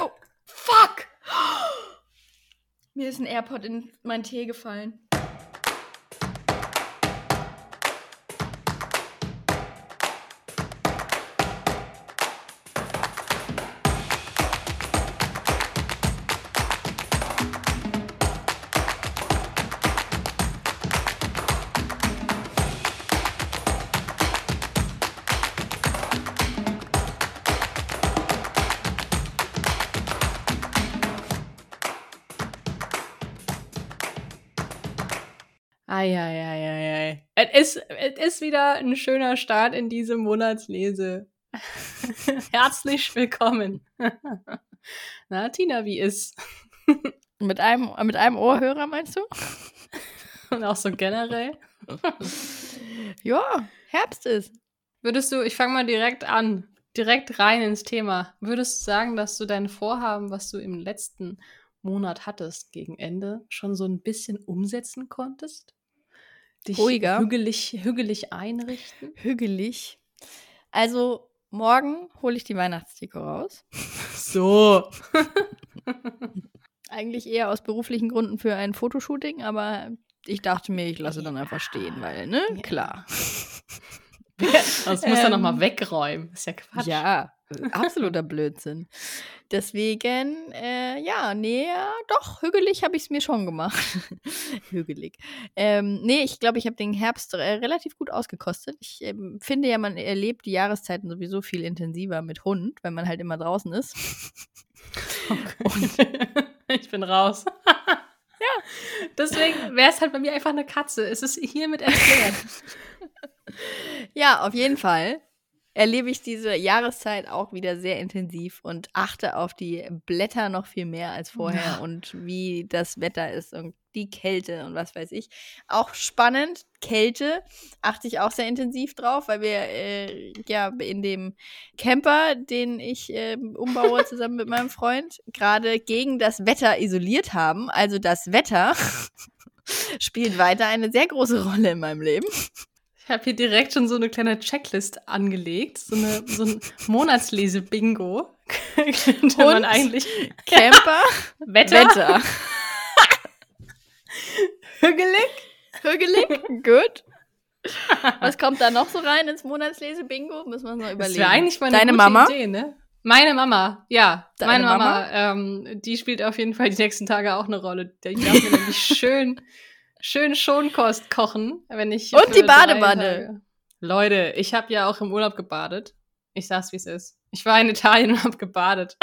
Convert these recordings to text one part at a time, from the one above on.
Oh, fuck! Mir ist ein AirPod in meinen Tee gefallen. Eieieiei. Es ist, es ist wieder ein schöner Start in diese Monatslese. Herzlich willkommen. Na, Tina, wie ist? mit, einem, mit einem Ohrhörer, meinst du? Und auch so generell? ja, Herbst ist. Würdest du, ich fange mal direkt an, direkt rein ins Thema. Würdest du sagen, dass du dein Vorhaben, was du im letzten Monat hattest, gegen Ende, schon so ein bisschen umsetzen konntest? Dich Ruhiger. hügelig, hügelig einrichten? Hügelig. Also morgen hole ich die Weihnachtsdeko raus. So. Eigentlich eher aus beruflichen Gründen für ein Fotoshooting, aber ich dachte mir, ich lasse dann einfach stehen, weil, ne? Klar. Das muss er ähm, nochmal wegräumen. Ist ja Quatsch. Ja, absoluter Blödsinn. Deswegen, äh, ja, nee, doch, hügelig habe ich es mir schon gemacht. hügelig. Ähm, nee, ich glaube, ich habe den Herbst äh, relativ gut ausgekostet. Ich ähm, finde ja, man erlebt die Jahreszeiten sowieso viel intensiver mit Hund, wenn man halt immer draußen ist. Okay. ich bin raus. Ja, deswegen wäre es halt bei mir einfach eine Katze. Es ist hiermit erklärt. ja, auf jeden Fall erlebe ich diese Jahreszeit auch wieder sehr intensiv und achte auf die Blätter noch viel mehr als vorher ja. und wie das Wetter ist und die Kälte und was weiß ich. Auch spannend, Kälte achte ich auch sehr intensiv drauf, weil wir äh, ja in dem Camper, den ich äh, umbaue zusammen mit meinem Freund, gerade gegen das Wetter isoliert haben. Also das Wetter spielt weiter eine sehr große Rolle in meinem Leben. Ich habe hier direkt schon so eine kleine Checklist angelegt, so, eine, so ein Monatslese-Bingo. Könnte man eigentlich. Camper, Wetter. Wetter. Hügelig. Hügelig, gut. Was kommt da noch so rein ins Monatslese-Bingo? Müssen wir uns mal überlegen. Das wäre eigentlich mal eine Deine gute Mama? Idee, ne? Meine Mama, ja. Deine meine Mama, Mama ähm, die spielt auf jeden Fall die nächsten Tage auch eine Rolle. Ich darf mir nämlich schön schön Schonkost kochen, wenn ich. Und die Badewanne. Leute, ich habe ja auch im Urlaub gebadet. Ich sag's, wie es ist. Ich war in Italien und habe gebadet.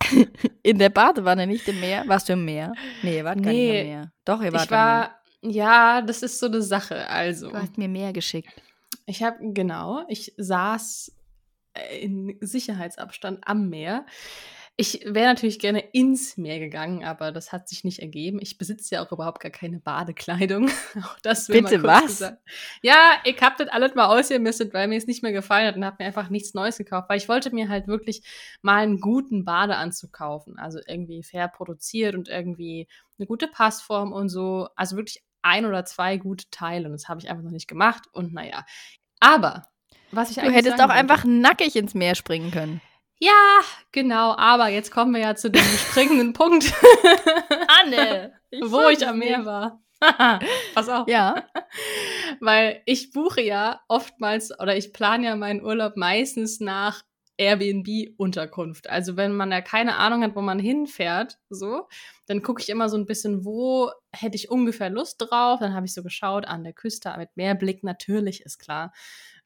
in der Badewanne, nicht im Meer? Warst du im Meer? Nee ihr wart nee, gar nicht im Meer. Doch, ihr wart ich war, im Meer. Ja, das ist so eine Sache. Also. Du hast mir mehr geschickt. Ich habe, genau, ich saß in Sicherheitsabstand am Meer. Ich wäre natürlich gerne ins Meer gegangen, aber das hat sich nicht ergeben. Ich besitze ja auch überhaupt gar keine Badekleidung. auch das Bitte was? Gesagt. Ja, ich habe das alles mal ausgemistet, weil mir es nicht mehr gefallen hat und habe mir einfach nichts Neues gekauft, weil ich wollte mir halt wirklich mal einen guten Badeanzug kaufen. Also irgendwie fair produziert und irgendwie eine gute Passform und so. Also wirklich ein oder zwei gute Teile und das habe ich einfach noch nicht gemacht und naja. Aber was ich Du hättest auch einfach nackig ins Meer springen können. Ja, genau, aber jetzt kommen wir ja zu dem springenden Punkt. Anne, ich wo ich am Meer war. Pass auf. Ja. Weil ich buche ja oftmals oder ich plane ja meinen Urlaub meistens nach Airbnb-Unterkunft. Also wenn man ja keine Ahnung hat, wo man hinfährt, so, dann gucke ich immer so ein bisschen, wo hätte ich ungefähr Lust drauf. Dann habe ich so geschaut, an der Küste mit Meerblick, natürlich, ist klar.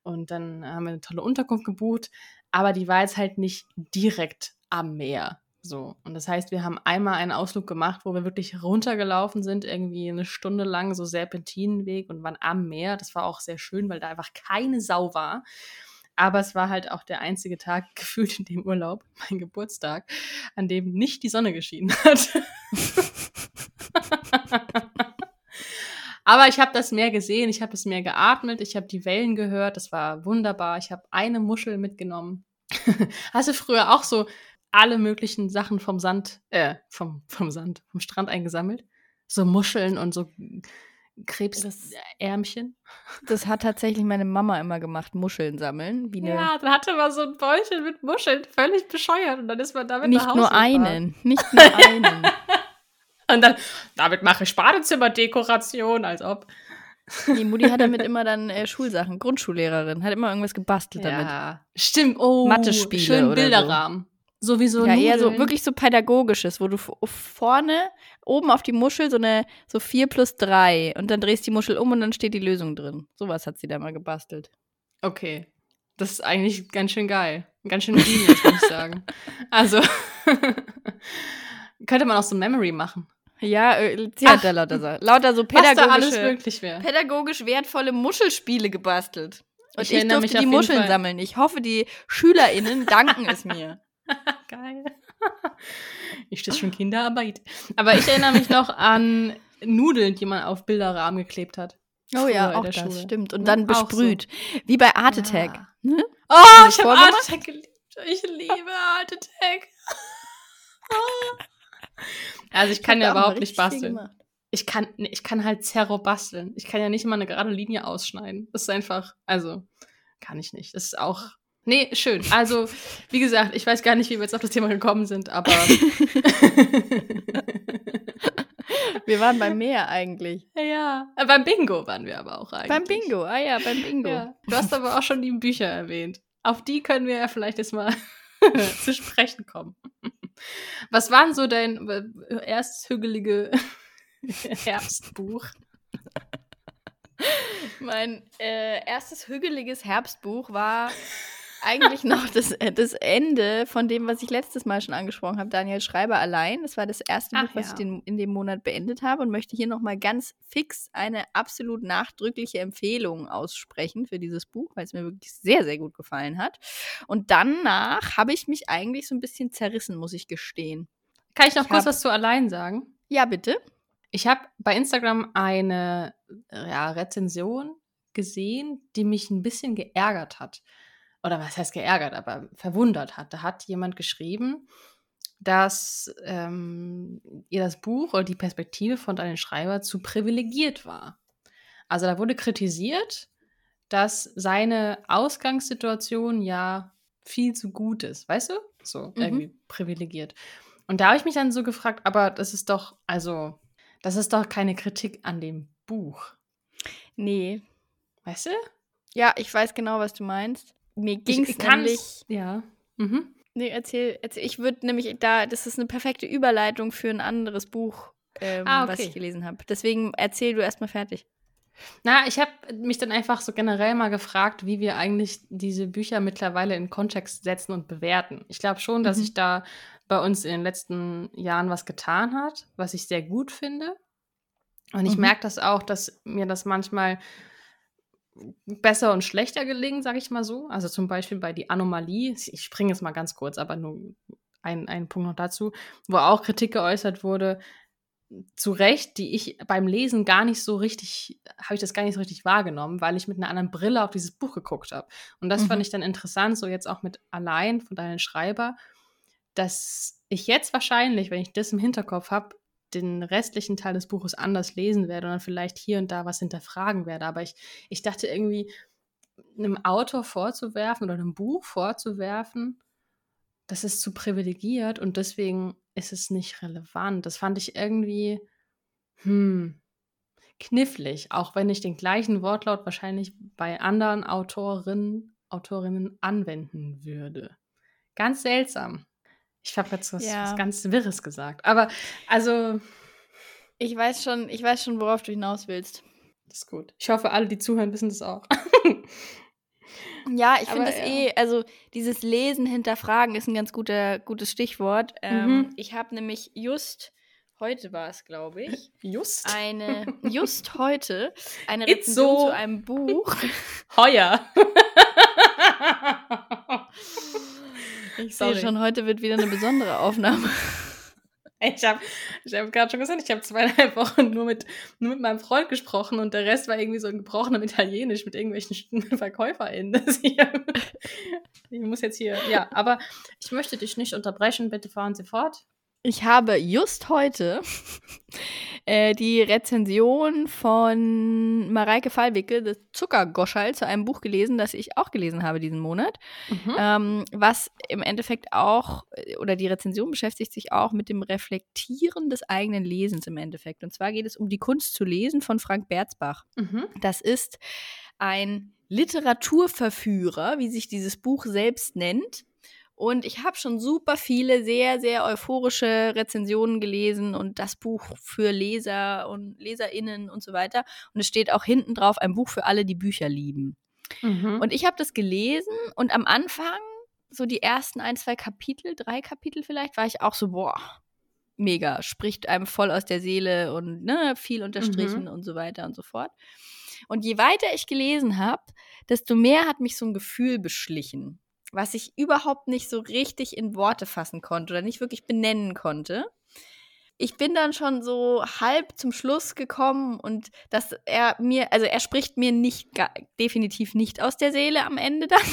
Und dann haben wir eine tolle Unterkunft gebucht aber die war jetzt halt nicht direkt am Meer. So. Und das heißt, wir haben einmal einen Ausflug gemacht, wo wir wirklich runtergelaufen sind, irgendwie eine Stunde lang, so Serpentinenweg und waren am Meer. Das war auch sehr schön, weil da einfach keine Sau war. Aber es war halt auch der einzige Tag gefühlt in dem Urlaub, mein Geburtstag, an dem nicht die Sonne geschienen hat. Aber ich habe das Meer gesehen, ich habe das Meer geatmet, ich habe die Wellen gehört, das war wunderbar. Ich habe eine Muschel mitgenommen. Hast du früher auch so alle möglichen Sachen vom Sand, äh, vom, vom Sand, vom Strand eingesammelt? So Muscheln und so Krebsärmchen. Das hat tatsächlich meine Mama immer gemacht, Muscheln sammeln. Ja, dann hatte man so ein Beutel mit Muscheln, völlig bescheuert. Und dann ist man damit nach nicht Hause nur gefahren. einen, nicht nur einen. Und dann, damit mache ich Badezimmerdekoration, als ob. Die Mutti hat damit immer dann äh, Schulsachen, Grundschullehrerin, hat immer irgendwas gebastelt damit. Ja, stimmt. Oh, Mathe-Spiele schön so. Bilderrahmen. Sowieso Ja, eher so wirklich so pädagogisches, wo du vorne oben auf die Muschel so eine so 4 plus 3 und dann drehst die Muschel um und dann steht die Lösung drin. Sowas hat sie da mal gebastelt. Okay. Das ist eigentlich ganz schön geil. Ganz schön genius, muss ich sagen. Also, könnte man auch so Memory machen. Ja, äh, sie hat da lauter, Sa- lauter so pädagogische, pädagogisch wertvolle Muschelspiele gebastelt. Und Ich ich, erinnere durfte mich die Muscheln Fall. sammeln. Ich hoffe, die SchülerInnen danken es mir. Geil. Ich das schon Kinderarbeit. Aber ich erinnere mich noch an Nudeln, die man auf Bilderrahmen geklebt hat. Oh ja, auch das Schule. stimmt. Und Ne? dann Auch so. besprüht. Wie bei Art Ja. Attack. Ne? Oh, ich habe? Art Attack geliebt. Ich liebe Art Attack. Also ich kann hab ja überhaupt nicht basteln. Ich kann, nee, ich kann halt Zerro basteln. Ich kann ja nicht immer eine gerade Linie ausschneiden. Das ist einfach, also, kann ich nicht. Das ist auch. Nee, schön. Also, wie gesagt, ich weiß gar nicht, wie wir jetzt auf das Thema gekommen sind, aber. Wir waren beim Meer eigentlich. ja. Äh, Beim Bingo waren wir aber auch eigentlich. Beim Bingo, ah ja, beim Bingo. Ja. Du hast aber auch schon die Bücher erwähnt. Auf die können wir ja vielleicht jetzt mal zu sprechen kommen. Was war denn so dein äh, erstes hügelige Herbstbuch? Mein äh, erstes hügeliges Herbstbuch war eigentlich noch das, äh, das Ende von dem, was ich letztes Mal schon angesprochen habe, Daniel Schreiber allein. Das war das erste Buch, was ja. ich den, in dem Monat beendet habe und möchte hier nochmal ganz fix eine absolut nachdrückliche Empfehlung aussprechen für dieses Buch, weil es mir wirklich sehr, sehr gut gefallen hat. Und danach habe ich mich eigentlich so ein bisschen zerrissen, muss ich gestehen. Kann ich noch Ich kurz hab- was zu allein sagen? Ja, bitte. Ich habe bei Instagram eine ja, Rezension gesehen, die mich ein bisschen geärgert hat. Oder was heißt geärgert, aber verwundert hat. Da hat jemand geschrieben, dass ähm, ihr das Buch oder die Perspektive von Daniel Schreiber zu privilegiert war. Also da wurde kritisiert, dass seine Ausgangssituation ja viel zu gut ist, weißt du? So Mhm. irgendwie privilegiert. Und da habe ich mich dann so gefragt, aber das ist doch, also, das ist doch keine Kritik an dem Buch. Nee. Weißt du? Ja, ich weiß genau, was du meinst. Mir ging es nämlich. Ja. Mhm. Nee, erzähl, erzähl. Ich würde nämlich da, das ist eine perfekte Überleitung für ein anderes Buch, ähm, Ah, was okay. ich gelesen habe. Deswegen erzähl du erstmal fertig. Na, ich habe mich dann einfach so generell mal gefragt, wie wir eigentlich diese Bücher mittlerweile in Kontext setzen und bewerten. Ich glaube schon, dass Mhm. sich da bei uns in den letzten Jahren was getan hat, was ich sehr gut finde. Und ich Mhm. merke das auch, dass mir das manchmal besser und schlechter gelingt, sage ich mal so. Also zum Beispiel bei Die Anomalie, ich springe jetzt mal ganz kurz, aber nur ein, ein Punkt noch dazu, wo auch Kritik geäußert wurde, zu Recht, die ich beim Lesen gar nicht so richtig, habe ich das gar nicht so richtig wahrgenommen, weil ich mit einer anderen Brille auf dieses Buch geguckt habe. Und das Mhm. fand ich dann interessant, so jetzt auch mit Allein von deinen Schreiber, dass ich jetzt wahrscheinlich, wenn ich das im Hinterkopf habe, den restlichen Teil des Buches anders lesen werde und dann vielleicht hier und da was hinterfragen werde. Aber ich, ich dachte irgendwie, einem Autor vorzuwerfen oder einem Buch vorzuwerfen, das ist zu privilegiert und deswegen ist es nicht relevant. Das fand ich irgendwie, hm, knifflig, auch wenn ich den gleichen Wortlaut wahrscheinlich bei anderen Autorinnen, Autorinnen anwenden würde. Ganz seltsam. Ich habe jetzt was, Ja. was ganz Wirres gesagt. Aber also, Ich weiß schon, ich weiß schon, worauf du hinaus willst. das ist gut. Ich hoffe, alle, die zuhören, wissen das auch. Ja, ich finde das ja. eh, also dieses Lesen hinterfragen ist ein ganz guter, gutes Stichwort. Ähm, Mhm. Ich habe nämlich just, heute war es, glaube ich, Just. eine, just heute, eine Rezension so. zu einem Buch. Heuer. Ich sehe schon, heute wird wieder eine besondere Aufnahme. Ich habe ich hab gerade schon gesagt, ich habe zweieinhalb Wochen nur mit, nur mit meinem Freund gesprochen und der Rest war irgendwie so in gebrochenem Italienisch mit irgendwelchen VerkäuferInnen. Ich muss jetzt hier, ja, aber ich möchte dich nicht unterbrechen, bitte fahren Sie fort. Ich habe just heute äh, die Rezension von Mareike Fallwicke, das Zuckergoschall, zu einem Buch gelesen, das ich auch gelesen habe diesen Monat. Mhm. Ähm, was im Endeffekt auch, äh, oder die Rezension beschäftigt sich auch mit dem Reflektieren des eigenen Lesens im Endeffekt. Und zwar geht es um die Kunst zu lesen von Frank Berzbach. Mhm. Das ist ein Literaturverführer, wie sich dieses Buch selbst nennt. Und ich habe schon super viele sehr, sehr euphorische Rezensionen gelesen und das Buch für Leser und LeserInnen und so weiter. Und es steht auch hinten drauf, ein Buch für alle, die Bücher lieben. Mhm. Und ich habe das gelesen und am Anfang, so die ersten ein, zwei Kapitel, drei Kapitel vielleicht, war ich auch so, boah, mega, spricht einem voll aus der Seele und ne, viel unterstrichen mhm. und so weiter und so fort. Und je weiter ich gelesen habe, desto mehr hat mich so ein Gefühl beschlichen was ich überhaupt nicht so richtig in Worte fassen konnte oder nicht wirklich benennen konnte. Ich bin dann schon so halb zum Schluss gekommen und dass er mir, also er spricht mir nicht, definitiv nicht aus der Seele am Ende dann.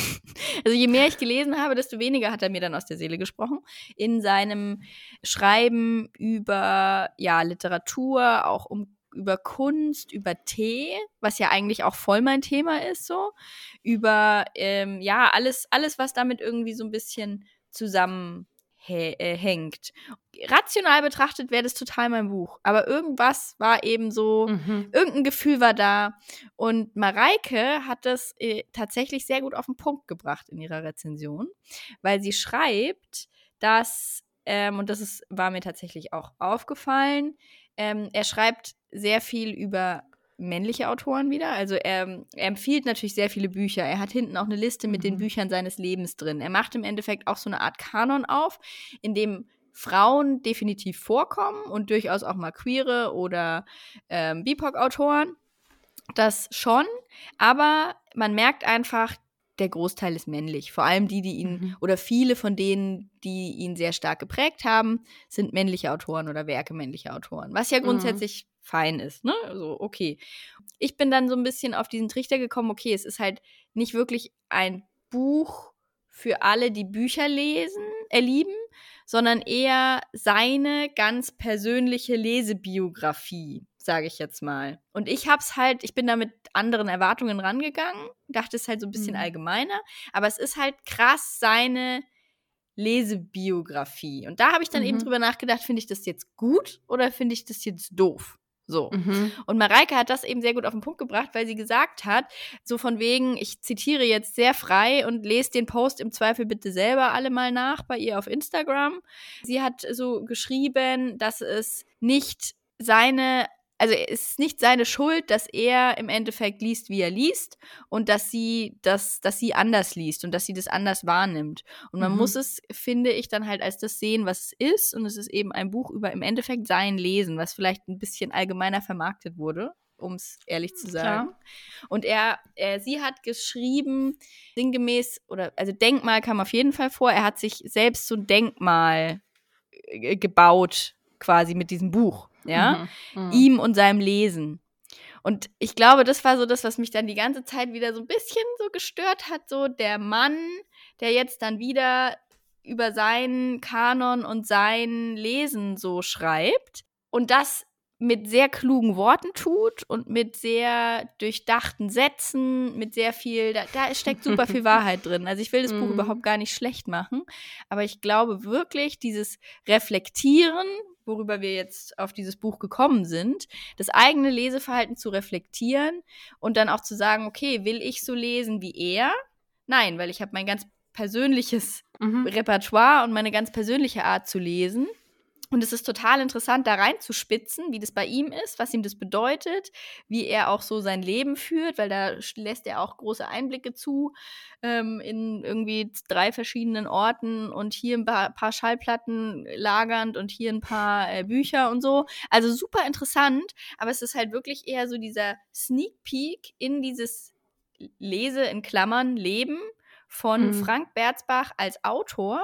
Also je mehr ich gelesen habe, desto weniger hat er mir dann aus der Seele gesprochen. In seinem Schreiben über, ja, Literatur, auch um über Kunst, über Tee, was ja eigentlich auch voll mein Thema ist, so, über ähm, ja, alles, alles, was damit irgendwie so ein bisschen zusammenhängt. Rational betrachtet wäre das total mein Buch, aber irgendwas war eben so, mhm. irgendein Gefühl war da. Und Mareike hat das äh, tatsächlich sehr gut auf den Punkt gebracht in ihrer Rezension, weil sie schreibt, dass, ähm, und das ist, war mir tatsächlich auch aufgefallen, ähm, er schreibt sehr viel über männliche Autoren wieder. Also er, er, empfiehlt natürlich sehr viele Bücher. Er hat hinten auch eine Liste mit mhm. den Büchern seines Lebens drin. Er macht im Endeffekt auch so eine Art Kanon auf, in dem Frauen definitiv vorkommen und durchaus auch mal queere oder ähm, BIPOC-Autoren. Das schon, aber man merkt einfach, der Großteil ist männlich. Vor allem die, die ihn, mhm. oder viele von denen, die ihn sehr stark geprägt haben, sind männliche Autoren oder Werke männlicher Autoren. Was ja mhm. grundsätzlich mhm. fein ist, ne? Also, okay. Ich bin dann so ein bisschen auf diesen Trichter gekommen, okay, es ist halt nicht wirklich ein Buch für alle, die Bücher lesen, erlieben, sondern eher seine ganz persönliche Lesebiografie sage ich jetzt mal. Und ich hab's halt, ich bin da mit anderen Erwartungen rangegangen, dachte es halt so ein bisschen mhm. allgemeiner, aber es ist halt krass seine Lesebiografie. Und da habe ich dann mhm. eben drüber nachgedacht, finde ich das jetzt gut oder finde ich das jetzt doof? So. Mhm. Und Mareike hat das eben sehr gut auf den Punkt gebracht, weil sie gesagt hat, so von wegen, ich zitiere jetzt sehr frei und lese den Post im Zweifel bitte selber alle mal nach bei ihr auf Instagram. Sie hat so geschrieben, dass es nicht seine also es ist nicht seine Schuld, dass er im Endeffekt liest, wie er liest und dass sie das, dass sie anders liest und dass sie das anders wahrnimmt. Und man mhm. muss es, finde ich, dann halt als das sehen, was es ist. Und es ist eben ein Buch über im Endeffekt sein Lesen, was vielleicht ein bisschen allgemeiner vermarktet wurde, um es ehrlich zu sagen. Klar. Und er, er, sie hat geschrieben, sinngemäß, oder also Denkmal kam auf jeden Fall vor, er hat sich selbst so ein Denkmal äh, gebaut, quasi mit diesem Buch ja, mhm. Mhm. ihm und seinem Lesen. Und ich glaube, das war so das, was mich dann die ganze Zeit wieder so ein bisschen so gestört hat, so der Mann, der jetzt dann wieder über seinen Kanon und sein Lesen so schreibt und das mit sehr klugen Worten tut und mit sehr durchdachten Sätzen, mit sehr viel, da, da steckt super viel Wahrheit drin. Also ich will das Buch mhm. überhaupt gar nicht schlecht machen, aber ich glaube wirklich, dieses Reflektieren worüber wir jetzt auf dieses Buch gekommen sind, das eigene Leseverhalten zu reflektieren und dann auch zu sagen, okay, will ich so lesen wie er? Nein, weil ich habe mein ganz persönliches mhm. Repertoire und meine ganz persönliche Art zu lesen. Und es ist total interessant, da reinzuspitzen, wie das bei ihm ist, was ihm das bedeutet, wie er auch so sein Leben führt, weil da lässt er auch große Einblicke zu ähm, in irgendwie drei verschiedenen Orten und hier ein paar, paar Schallplatten lagernd und hier ein paar äh, Bücher und so. Also super interessant, aber es ist halt wirklich eher so dieser Sneak Peek in dieses Lese in Klammern Leben von mhm. Frank Berzbach als Autor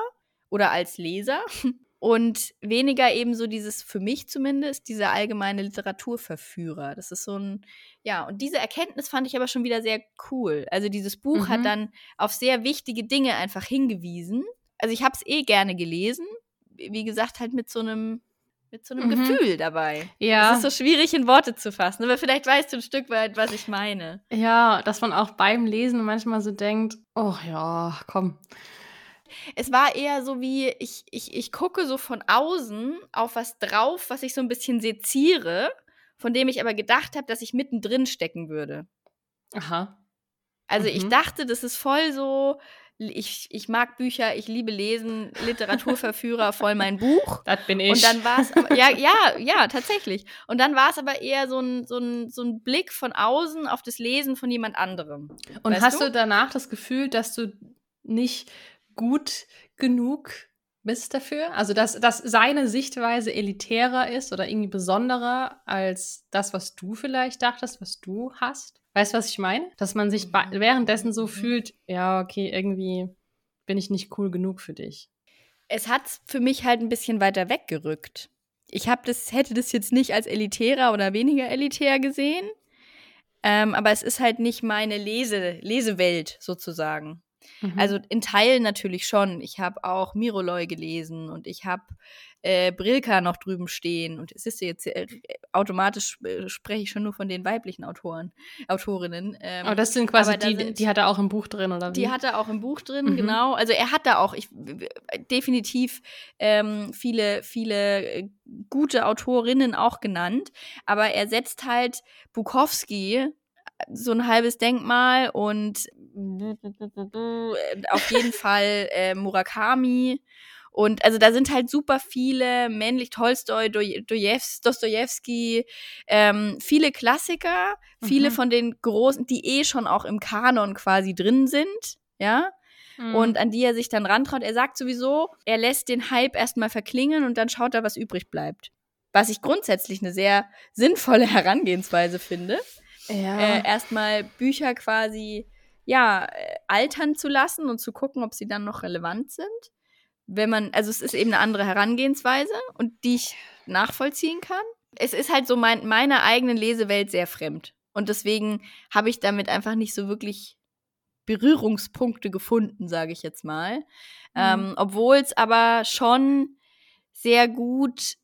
oder als Leser und weniger eben so dieses, für mich zumindest, dieser allgemeine Literaturverführer. Das ist so ein, ja, und diese Erkenntnis fand ich aber schon wieder sehr cool. Also dieses Buch mhm. hat dann auf sehr wichtige Dinge einfach hingewiesen. Also ich habe es eh gerne gelesen, wie gesagt, halt mit so einem mit so einem Mhm. Gefühl dabei. Ja. Es ist so schwierig in Worte zu fassen, aber vielleicht weißt du ein Stück weit, was ich meine. Ja, dass man auch beim Lesen manchmal so denkt, oh ja, komm. Es war eher so wie, ich, ich, ich gucke so von außen auf was drauf, was ich so ein bisschen seziere, von dem ich aber gedacht habe, dass ich mittendrin stecken würde. Aha. Also ich Mhm. dachte, das ist voll so, ich, ich mag Bücher, ich liebe Lesen, Literaturverführer, voll mein Buch. Das bin ich. Und dann war es, ja, ja, ja, tatsächlich. Und dann war es aber eher so ein, so, ein, so ein Blick von außen auf das Lesen von jemand anderem. Und hast du? du danach das Gefühl, dass du nicht gut genug bist dafür? Also, dass, dass seine Sichtweise elitärer ist oder irgendwie besonderer als das, was du vielleicht dachtest, was du hast? Weißt du, was ich meine? Dass man sich Mhm. währenddessen so Mhm. fühlt, ja, okay, irgendwie bin ich nicht cool genug für dich. Es hat für mich halt ein bisschen weiter weggerückt. Ich hab das, hätte das jetzt nicht als elitärer oder weniger elitär gesehen. Ähm, aber es ist halt nicht meine Lese, Lesewelt sozusagen. Mhm. Also in Teilen natürlich schon. Ich habe auch Miroloy gelesen und ich habe äh, Brilka noch drüben stehen. Und es ist jetzt äh, automatisch äh, spreche ich schon nur von den weiblichen Autoren, Autorinnen. Ähm, aber das sind quasi die, sind- die hat er auch im Buch drin, oder wie? die hat er auch im Buch drin, Mhm. genau. Also er hat da auch ich, definitiv ähm, viele, viele äh, gute Autorinnen auch genannt. Aber er setzt halt Bukowski so ein halbes Denkmal und auf jeden Fall äh, Murakami. Und also da sind halt super viele männlich Tolstoi, Dostoevs- Dostojewski, ähm, viele Klassiker, viele Mhm. von den großen, die eh schon auch im Kanon quasi drin sind, ja, Mhm. und an die er sich dann rantraut. Er sagt sowieso, er lässt den Hype erstmal verklingen und dann schaut er, was übrig bleibt. Was ich grundsätzlich eine sehr sinnvolle Herangehensweise finde ja. äh, erstmal Bücher quasi ja äh, altern zu lassen und zu gucken, ob sie dann noch relevant sind. Wenn man, also es ist eben eine andere Herangehensweise und die ich nachvollziehen kann. Es ist halt so mein, meiner eigenen Lesewelt sehr fremd. Und deswegen habe ich damit einfach nicht so wirklich Berührungspunkte gefunden, sage ich jetzt mal. Mhm. Ähm, Obwohl es aber schon sehr gut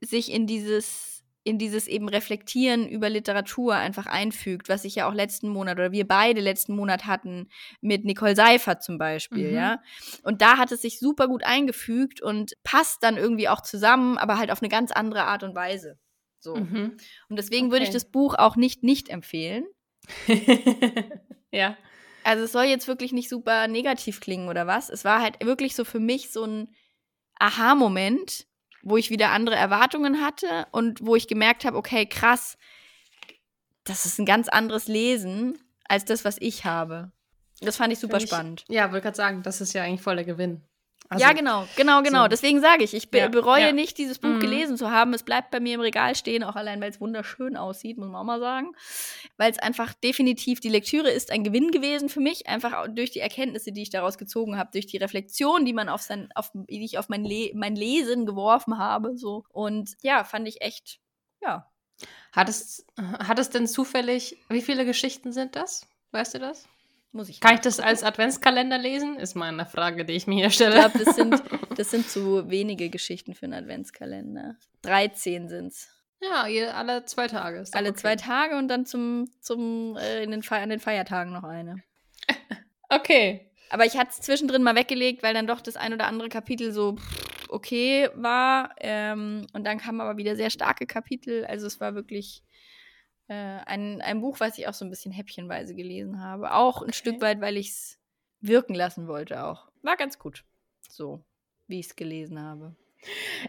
sich in dieses in dieses eben Reflektieren über Literatur einfach einfügt, was ich ja auch letzten Monat oder wir beide letzten Monat hatten mit Nicole Seifert zum Beispiel, Mhm. ja. Und da hat es sich super gut eingefügt und passt dann irgendwie auch zusammen, aber halt auf eine ganz andere Art und Weise. So. Mhm. Und deswegen würde ich Okay. das Buch auch nicht nicht empfehlen. ja. Also es soll jetzt wirklich nicht super negativ klingen oder was. Es war halt wirklich so für mich so ein Aha-Moment, wo ich wieder andere Erwartungen hatte und wo ich gemerkt habe, okay, krass, das ist ein ganz anderes Lesen als das, was ich habe. Das fand ich super ich- spannend. Ja, wollte gerade sagen, das ist ja eigentlich voll der Gewinn. Ja, genau, genau, genau. so. Deswegen sage ich, ich be Ja, bereue ja. nicht, dieses Buch Mhm. gelesen zu haben. Es bleibt bei mir im Regal stehen, auch allein, weil es wunderschön aussieht, muss man auch mal sagen. Weil es einfach definitiv, die Lektüre ist ein Gewinn gewesen für mich, einfach durch die Erkenntnisse, die ich daraus gezogen habe, durch die Reflexion, die man auf sein, auf, die ich auf mein, Le mein Lesen geworfen habe. So. Und ja, fand ich echt, ja. Hat es, hat es denn zufällig, wie viele Geschichten sind das? Weißt du das? Muss ich Kann ich das als Adventskalender lesen? Ist mal eine Frage, die ich mir hier Ich stelle. glaube, das sind, das sind zu wenige Geschichten für einen Adventskalender. 13 sind's. ja, je- alle zwei Tage. Alle okay. zwei Tage und dann zum, zum äh, in den Fe an den Feiertagen noch eine. Okay. Aber ich hatte es zwischendrin mal weggelegt, weil dann doch das ein oder andere Kapitel so okay war. Ähm, und dann kamen aber wieder sehr starke Kapitel. Also es war wirklich äh, ein, ein Buch, was ich auch so ein bisschen häppchenweise gelesen habe. Auch ein Stück weit, weil ich es wirken lassen wollte auch. War ganz gut. So, wie ich es gelesen habe.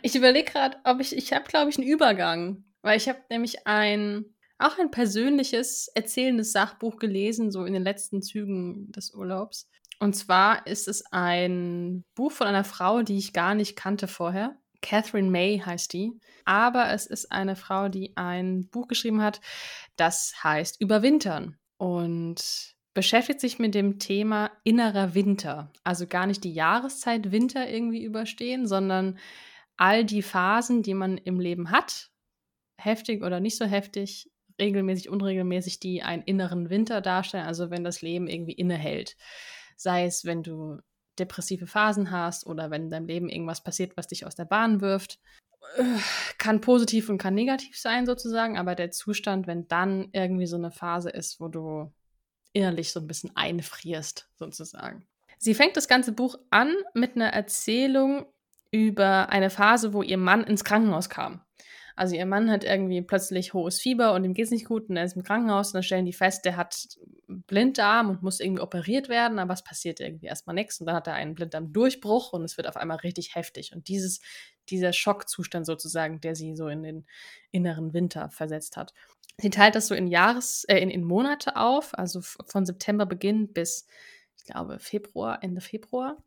Ich überlege gerade, ob ich, ich habe, glaube ich, einen Übergang. Weil ich habe nämlich ein, auch ein persönliches, erzählendes Sachbuch gelesen, so in den letzten Zügen des Urlaubs. Und zwar ist es ein Buch von einer Frau, die ich gar nicht kannte vorher. Catherine May heißt die. Aber es ist eine Frau, die ein Buch geschrieben hat, das heißt Überwintern. Und beschäftigt sich mit dem Thema innerer Winter. Also gar nicht die Jahreszeit Winter irgendwie überstehen, sondern all die Phasen, die man im Leben hat, heftig oder nicht so heftig, regelmäßig, unregelmäßig, die einen inneren Winter darstellen, also wenn das Leben irgendwie innehält. Sei es, wenn du depressive Phasen hast oder wenn in deinem Leben irgendwas passiert, was dich aus der Bahn wirft. Äh, kann positiv und kann negativ sein sozusagen, aber der Zustand, wenn dann irgendwie so eine Phase ist, wo du innerlich so ein bisschen einfrierst sozusagen. Sie fängt das ganze Buch an mit einer Erzählung über eine Phase, wo ihr Mann ins Krankenhaus kam. Also ihr Mann hat irgendwie plötzlich hohes Fieber und ihm geht es nicht gut und er ist im Krankenhaus und dann stellen die fest, der hat Blinddarm und muss irgendwie operiert werden, aber es passiert irgendwie erstmal nichts und dann hat er einen Blinddarmdurchbruch und es wird auf einmal richtig heftig. Und dieses, dieser Schockzustand sozusagen, der sie so in den inneren Winter versetzt hat. Sie teilt das so in Jahres, äh, in, in Monate auf, also von September Beginn bis, ich glaube, Februar, Ende Februar.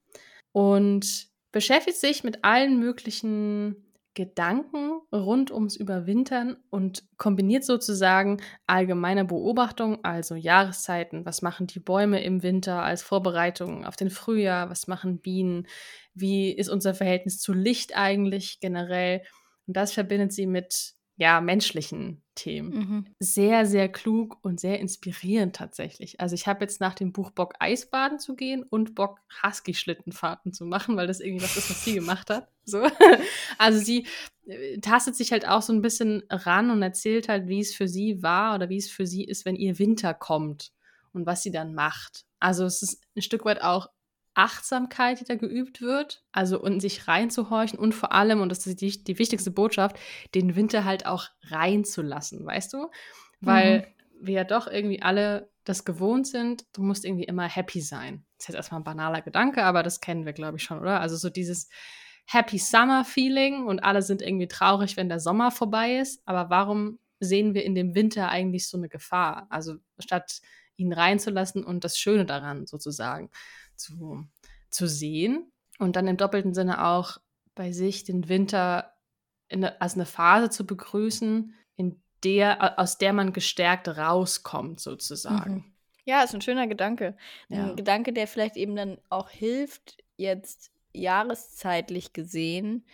Und beschäftigt sich mit allen möglichen Gedanken rund ums Überwintern und kombiniert sozusagen allgemeine Beobachtungen, also Jahreszeiten, was machen die Bäume im Winter als Vorbereitung auf den Frühjahr, was machen Bienen, wie ist unser Verhältnis zu Licht eigentlich generell. Und das verbindet sie mit ja, menschlichen Themen. Mhm. Sehr, sehr klug und sehr inspirierend tatsächlich. Also ich habe jetzt nach dem Buch Bock, Eisbaden zu gehen und Bock, Husky-Schlittenfahrten zu machen, weil das irgendwie was ist, was sie gemacht hat. So. Also sie äh, tastet sich halt auch so ein bisschen ran und erzählt halt, wie es für sie war oder wie es für sie ist, wenn ihr Winter kommt und was sie dann macht. Also es ist ein Stück weit auch Achtsamkeit, die da geübt wird, also und sich reinzuhorchen und vor allem, und das ist die, die wichtigste Botschaft, den Winter halt auch reinzulassen, weißt du? Weil mhm. wir ja doch irgendwie alle das gewohnt sind, du musst irgendwie immer happy sein. Das ist jetzt erstmal ein banaler Gedanke, aber das kennen wir, glaube ich, schon, oder? Also so dieses Happy Summer Feeling und alle sind irgendwie traurig, wenn der Sommer vorbei ist. Aber warum sehen wir in dem Winter eigentlich so eine Gefahr? Also statt ihn reinzulassen und das Schöne daran sozusagen zu, zu sehen und dann im doppelten Sinne auch bei sich den Winter eine, als eine Phase zu begrüßen, in der, aus der man gestärkt rauskommt, sozusagen. Mhm. Ja, ist ein schöner Gedanke. Ein Gedanke, der vielleicht eben dann auch hilft, jetzt jahreszeitlich gesehen,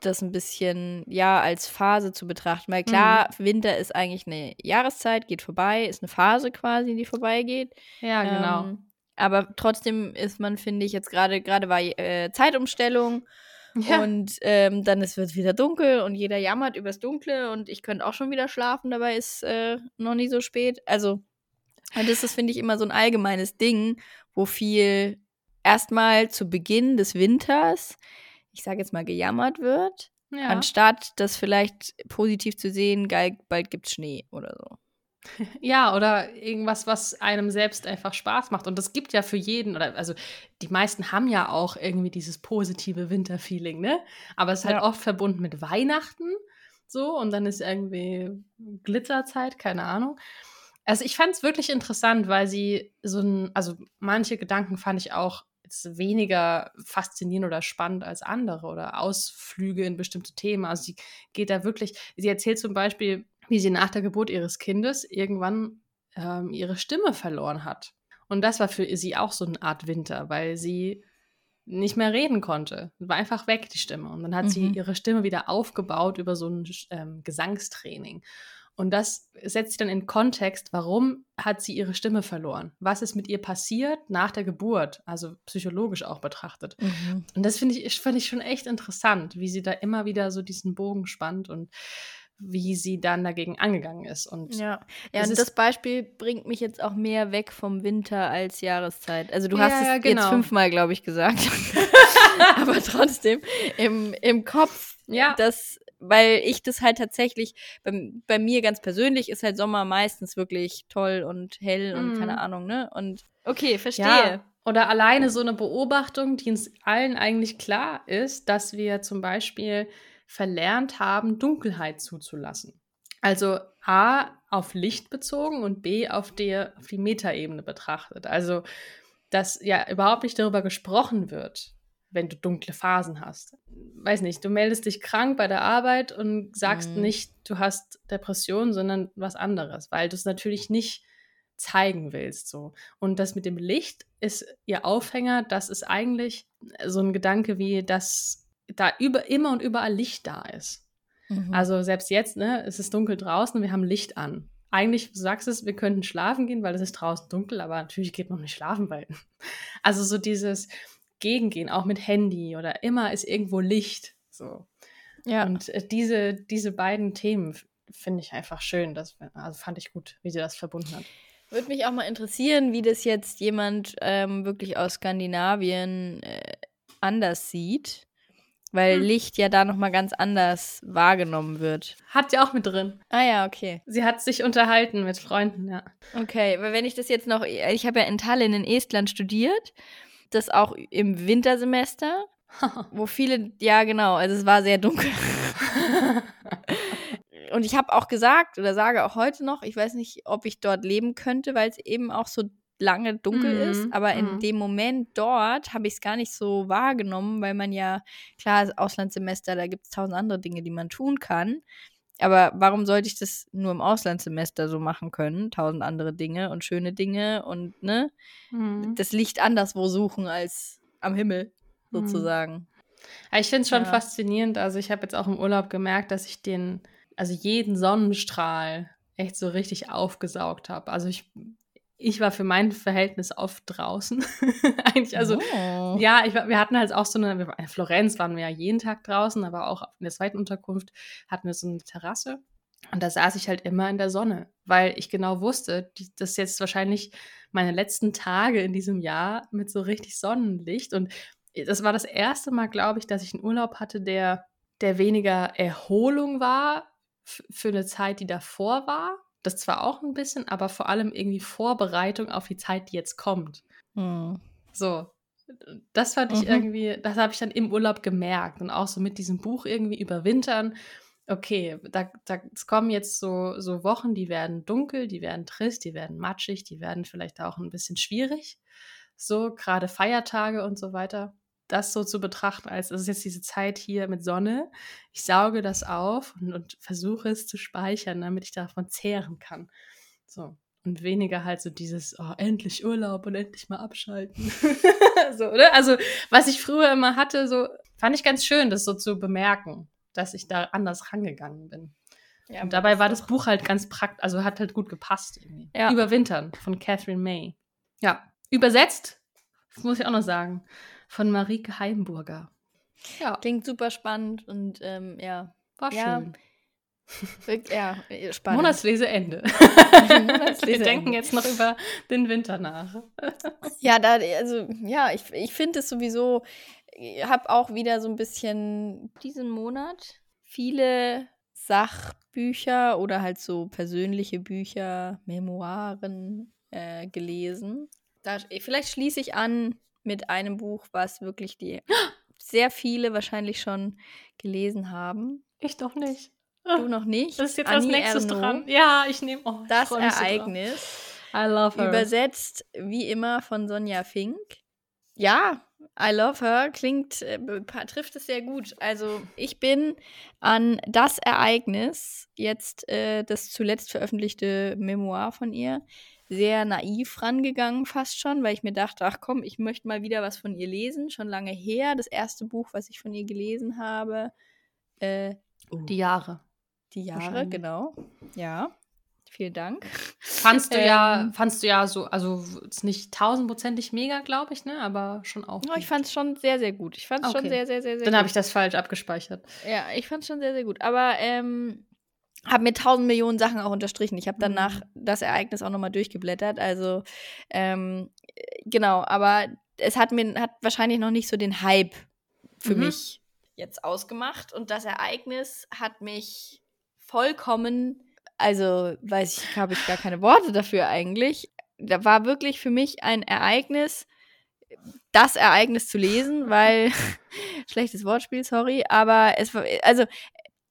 das ein bisschen, ja, als Phase zu betrachten. Weil klar, mhm. Winter ist eigentlich eine Jahreszeit, geht vorbei, ist eine Phase quasi, die vorbeigeht. Ja, genau. Ähm, aber trotzdem ist man, finde ich, jetzt gerade, gerade war äh, Zeitumstellung ja. und ähm, dann ist es wieder dunkel und jeder jammert übers Dunkle und ich könnte auch schon wieder schlafen, dabei ist äh, noch nie so spät. Also, das ist, finde ich, immer so ein allgemeines Ding, wo viel erstmal zu Beginn des Winters, ich sage jetzt mal, gejammert wird, ja. anstatt das vielleicht positiv zu sehen, geil, bald gibt's Schnee oder so. Ja, oder irgendwas, was einem selbst einfach Spaß macht. Und das gibt ja für jeden, oder also die meisten haben ja auch irgendwie dieses positive Winterfeeling, ne? Aber es ist halt ja. oft verbunden mit Weihnachten so und dann ist irgendwie Glitzerzeit, keine Ahnung. Also ich fand es wirklich interessant, weil sie so ein, also manche Gedanken fand ich auch jetzt weniger faszinierend oder spannend als andere oder Ausflüge in bestimmte Themen. Also sie geht da wirklich, sie erzählt zum Beispiel, wie sie nach der Geburt ihres Kindes irgendwann ähm, ihre Stimme verloren hat. Und das war für sie auch so eine Art Winter, weil sie nicht mehr reden konnte. War einfach weg, die Stimme. Und dann hat mhm. sie ihre Stimme wieder aufgebaut über so ein ähm, Gesangstraining. Und das setzt sie dann in Kontext, warum hat sie ihre Stimme verloren? Was ist mit ihr passiert nach der Geburt? Also psychologisch auch betrachtet. Mhm. Und das finde ich, find ich schon echt interessant, wie sie da immer wieder so diesen Bogen spannt und wie sie dann dagegen angegangen ist. Und ja, ja und das Beispiel bringt mich jetzt auch mehr weg vom Winter als Jahreszeit. Also du ja, hast es ja, genau. jetzt fünfmal, glaube ich, gesagt. Aber trotzdem im, im Kopf, ja. das, weil ich das halt tatsächlich, bei, bei mir ganz persönlich ist halt Sommer meistens wirklich toll und hell und mm. keine Ahnung, ne? Und okay, verstehe. Ja. Oder alleine so eine Beobachtung, die uns allen eigentlich klar ist, dass wir zum Beispiel verlernt haben, Dunkelheit zuzulassen. Also A auf Licht bezogen und B auf, der, auf die Metaebene betrachtet. Also, dass ja überhaupt nicht darüber gesprochen wird, wenn du dunkle Phasen hast. Weiß nicht, du meldest dich krank bei der Arbeit und sagst mhm. nicht, du hast Depression, sondern was anderes, weil du es natürlich nicht zeigen willst. So. Und das mit dem Licht ist ihr Aufhänger, das ist eigentlich so ein Gedanke wie, dass da über, immer und überall Licht da ist. Mhm. Also selbst jetzt, ne, es ist dunkel draußen und wir haben Licht an. Eigentlich, du sagst es, wir könnten schlafen gehen, weil es ist draußen dunkel, aber natürlich geht man nicht schlafen, weil. Also so dieses Gegend gehen, auch mit Handy oder immer ist irgendwo Licht. So. Ja. Und äh, diese, diese beiden Themen finde ich einfach schön. Das, also fand ich gut, wie sie das verbunden hat. Würde mich auch mal interessieren, wie das jetzt jemand ähm, wirklich aus Skandinavien äh, anders sieht. Weil Hm. Licht ja da nochmal ganz anders wahrgenommen wird. Hat sie auch mit drin. Ah ja, okay. Sie hat sich unterhalten mit Freunden, ja. Okay, weil wenn ich das jetzt noch, ich habe ja in Tallinn in Estland studiert, das auch im Wintersemester, wo viele, ja genau, also es war sehr dunkel. Und ich habe auch gesagt oder sage auch heute noch, ich weiß nicht, ob ich dort leben könnte, weil es eben auch so lange dunkel Mhm, ist. Aber in mhm. dem Moment dort habe ich es gar nicht so wahrgenommen, weil man ja, klar, das Auslandssemester, da gibt es tausend andere Dinge, die man tun kann. Aber warum sollte ich das nur im Auslandssemester so machen können? Tausend andere Dinge und schöne Dinge und ne, Mhm. das Licht anderswo suchen als am Himmel, Mhm. sozusagen. Ja, ich finde es schon Ja. faszinierend. Also ich habe jetzt auch im Urlaub gemerkt, dass ich den, also jeden Sonnenstrahl echt so richtig aufgesaugt habe. Also ich, ich war für mein Verhältnis oft draußen. Eigentlich, also oh. ja, ich, wir hatten halt auch so eine, in Florenz waren wir ja jeden Tag draußen, aber auch in der zweiten Unterkunft hatten wir so eine Terrasse. Und da saß ich halt immer in der Sonne, weil ich genau wusste, die, das ist jetzt wahrscheinlich meine letzten Tage in diesem Jahr mit so richtig Sonnenlicht. Und das war das erste Mal, glaube ich, dass ich einen Urlaub hatte, der, der weniger Erholung war für eine Zeit, die davor war. Das zwar auch ein bisschen, aber vor allem irgendwie Vorbereitung auf die Zeit, die jetzt kommt. Hm. So. Das fand ich Mhm. irgendwie, das habe ich dann im Urlaub gemerkt und auch so mit diesem Buch irgendwie überwintern. Okay, da, da es kommen jetzt so, so Wochen, die werden dunkel, die werden trist, die werden matschig, die werden vielleicht auch ein bisschen schwierig. So, gerade Feiertage und so weiter. Das so zu betrachten, als es ist jetzt diese Zeit hier mit Sonne. Ich sauge das auf und, und versuche es zu speichern, damit ich davon zehren kann. So. Und weniger halt so dieses, oh, endlich Urlaub und endlich mal abschalten. so, oder? Also, was ich früher immer hatte, so, fand ich ganz schön, das so zu bemerken, dass ich da anders rangegangen bin. Ja, und dabei war das Buch halt ganz praktisch, also hat halt gut gepasst irgendwie. Ja. Überwintern von Catherine May. Ja. Übersetzt, muss ich auch noch sagen, von Marike Heimburger. Ja, Klingt super spannend und ähm, ja, war Ja, schön. wirkt, ja, spannend. Monatsleseende. Monatsleseende. Wir denken jetzt noch über den Winter nach. Ja, da, also, ja, ich, ich finde es sowieso, ich habe auch wieder so ein bisschen diesen Monat viele Sachbücher oder halt so persönliche Bücher, Memoiren äh, gelesen. Da, vielleicht schließe ich an mit einem Buch, was wirklich die sehr viele wahrscheinlich schon gelesen haben. Ich doch nicht. Du noch nicht. Das ist jetzt als Annie nächstes Ernaux, dran. Ja, ich nehme oh, ich Das so drauf. Ereignis. I love her. Übersetzt wie immer von Sonja Fink. Ja, I love her klingt, äh, trifft es sehr gut. Also ich bin an das Ereignis, jetzt äh, das zuletzt veröffentlichte Memoir von ihr, sehr naiv rangegangen fast schon, weil ich mir dachte, ach komm, ich möchte mal wieder was von ihr lesen. Schon lange her, das erste Buch, was ich von ihr gelesen habe. Äh, Die Jahre. die Jahre, Wahrscheinlich. genau. Ja, vielen Dank. Fandst du ja, Ähm. fandst du ja so, also ist nicht tausendprozentig mega, glaube ich, ne? Aber schon auch. Ja, ich fand es schon sehr, sehr gut. Ich fand es Okay. schon sehr, sehr, sehr, sehr Dann habe ich das falsch abgespeichert. Ja, ich fand es schon sehr, sehr gut. Aber ähm, habe mir tausend Millionen Sachen auch unterstrichen. Ich habe danach Mhm. das Ereignis auch nochmal durchgeblättert. Also, ähm, äh, genau, aber es hat mir hat wahrscheinlich noch nicht so den Hype für Mhm. mich jetzt ausgemacht. Und das Ereignis hat mich vollkommen, also weiß ich, habe ich gar keine Worte dafür eigentlich. Da war wirklich für mich ein Ereignis, das Ereignis zu lesen, weil schlechtes Wortspiel, sorry, aber es war also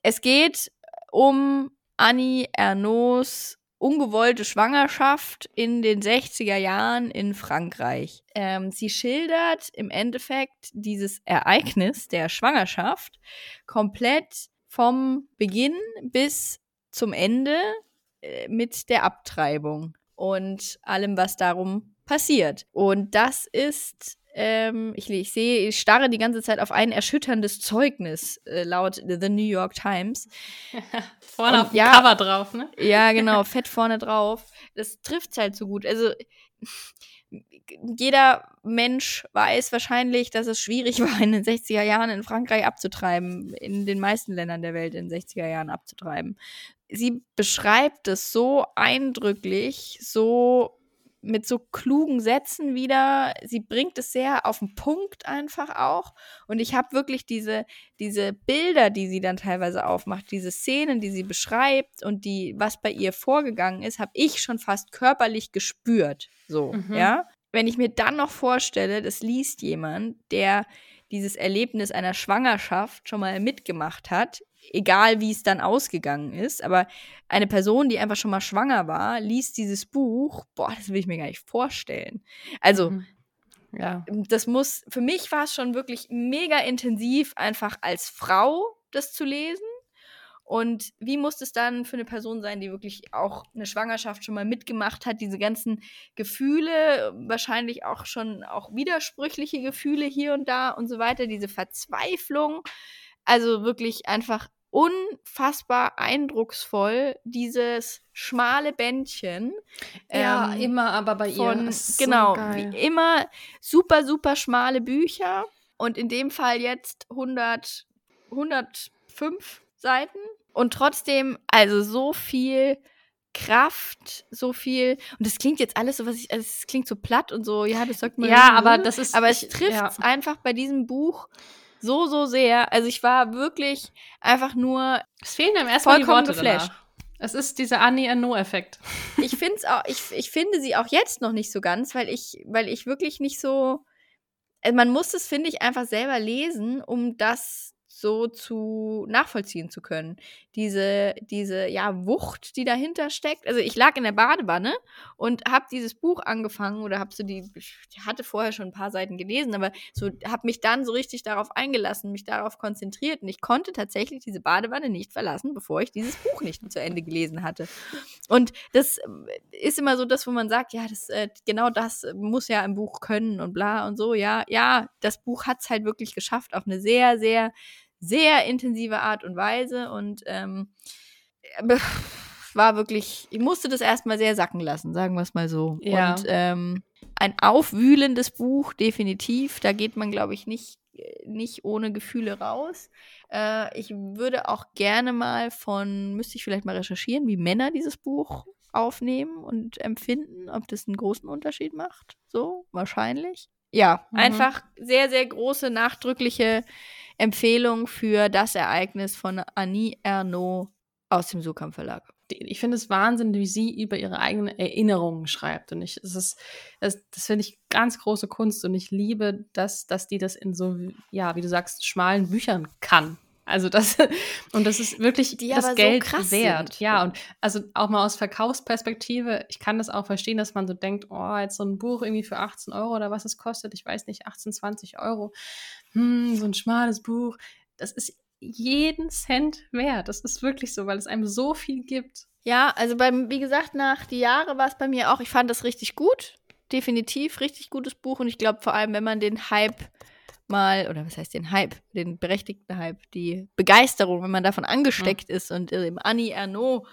es geht um Annie Ernaux ungewollte Schwangerschaft in den 60er Jahren in Frankreich. Ähm, sie schildert im Endeffekt dieses Ereignis der Schwangerschaft komplett vom Beginn bis zum Ende äh, mit der Abtreibung und allem, was darum passiert. Und das ist, ähm, ich, ich sehe, ich starre die ganze Zeit auf ein erschütterndes Zeugnis äh, laut The New York Times. Vorne Und auf dem ja- Cover drauf, ne? Ja, genau, fett vorne drauf. Das trifft halt so gut. Also, jeder Mensch weiß wahrscheinlich, dass es schwierig war, in den 60er Jahren in Frankreich abzutreiben, in den meisten Ländern der Welt in den 60er Jahren abzutreiben. Sie beschreibt es so eindrücklich, so mit so klugen Sätzen wieder. Sie bringt es sehr auf den Punkt einfach auch. Und ich habe wirklich diese, diese Bilder, die sie dann teilweise aufmacht, diese Szenen, die sie beschreibt und die, was bei ihr vorgegangen ist, habe ich schon fast körperlich gespürt. So, mhm. ja. Wenn ich mir dann noch vorstelle, das liest jemand, der dieses Erlebnis einer Schwangerschaft schon mal mitgemacht hat, egal wie es dann ausgegangen ist, aber eine Person, die einfach schon mal schwanger war, liest dieses Buch, boah, das will ich mir gar nicht vorstellen. Also, mhm. ja. das muss, für mich war es schon wirklich mega intensiv, einfach als Frau das zu lesen. Und wie muss es dann für eine Person sein, die wirklich auch eine Schwangerschaft schon mal mitgemacht hat, diese ganzen Gefühle, wahrscheinlich auch schon auch widersprüchliche Gefühle hier und da und so weiter, diese Verzweiflung, also wirklich einfach unfassbar eindrucksvoll, dieses schmale Bändchen. Ja, ähm, immer aber bei von, ihr. genau, so wie immer super, super schmale Bücher. Und in dem Fall jetzt 100, 105 Seiten. Und trotzdem, also so viel Kraft, so viel. Und das klingt jetzt alles so, was ich, also es klingt so platt und so, ja, das sagt man. Ja, aber das ist. Aber es trifft ja. einfach bei diesem Buch so, so sehr. Also ich war wirklich einfach nur. Es fehlen im ersten die Worte geflasht. Es ist dieser Annie Arnaud-Effekt. Ich finde es auch, ich, ich finde sie auch jetzt noch nicht so ganz, weil ich, weil ich wirklich nicht so. Also man muss es, finde ich, einfach selber lesen, um das so zu nachvollziehen zu können. Diese, diese, ja, Wucht, die dahinter steckt. Also ich lag in der Badewanne und habe dieses Buch angefangen oder habe so die, ich hatte vorher schon ein paar Seiten gelesen, aber so habe mich dann so richtig darauf eingelassen, mich darauf konzentriert und ich konnte tatsächlich diese Badewanne nicht verlassen, bevor ich dieses Buch nicht zu Ende gelesen hatte. Und das äh, ist immer so das, wo man sagt, ja, das, äh, genau das muss ja ein Buch können und bla und so. Ja, ja, das Buch hat es halt wirklich geschafft auf eine sehr, sehr sehr intensive Art und Weise und ähm, äh, war wirklich, ich musste das erstmal sehr sacken lassen, sagen wir es mal so. Ja. Und ähm, ein aufwühlendes Buch, definitiv. Da geht man, glaube ich, nicht, nicht ohne Gefühle raus. Äh, ich würde auch gerne mal von, müsste ich vielleicht mal recherchieren, wie Männer dieses Buch aufnehmen und empfinden, ob das einen großen Unterschied macht. So, wahrscheinlich. Ja, mhm. einfach sehr, sehr große, nachdrückliche Empfehlung für das Ereignis von Annie Ernaux aus dem Sukamp Verlag. Ich finde es Wahnsinn, wie sie über ihre eigenen Erinnerungen schreibt. Und ich, es ist, das, das finde ich ganz große Kunst. Und ich liebe das, dass die das in so, ja, wie du sagst, schmalen Büchern kann. Also das und das ist wirklich die das Geld so wert. Sind. Ja, und also auch mal aus Verkaufsperspektive, ich kann das auch verstehen, dass man so denkt, oh, jetzt so ein Buch irgendwie für 18 Euro oder was es kostet, ich weiß nicht, 18, 20 Euro hm, so ein schmales Buch, das ist jeden Cent wert. Das ist wirklich so, weil es einem so viel gibt. Ja, also beim, wie gesagt, nach die Jahre war es bei mir auch, ich fand das richtig gut. Definitiv richtig gutes Buch und ich glaube vor allem, wenn man den Hype mal, oder was heißt den Hype, den berechtigten Hype, die Begeisterung, wenn man davon angesteckt mhm. ist und im Annie Ernaux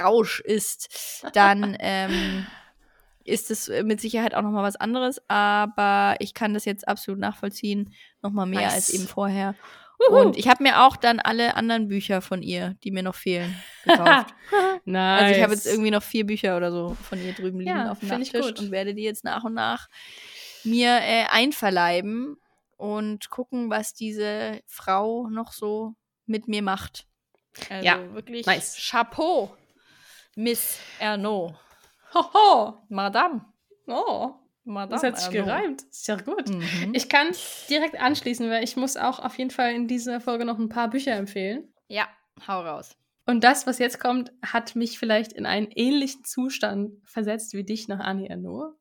Rausch ist, dann ähm, ist es mit Sicherheit auch nochmal was anderes, aber ich kann das jetzt absolut nachvollziehen, nochmal mehr nice. als eben vorher. Uhu. Und ich habe mir auch dann alle anderen Bücher von ihr, die mir noch fehlen, gekauft. nice. Also ich habe jetzt irgendwie noch vier Bücher oder so von ihr drüben liegen ja, auf dem Nachttisch und werde die jetzt nach und nach mir äh, einverleiben und gucken, was diese Frau noch so mit mir macht. Also ja, wirklich nice. Chapeau, Miss Ernaud. Hoho, Madame. Oh, Madame. Das hat sich gereimt. Sehr gut. Mhm. Ich kann direkt anschließen, weil ich muss auch auf jeden Fall in dieser Folge noch ein paar Bücher empfehlen. Ja, hau raus. Und das, was jetzt kommt, hat mich vielleicht in einen ähnlichen Zustand versetzt wie dich nach Annie Ernaux.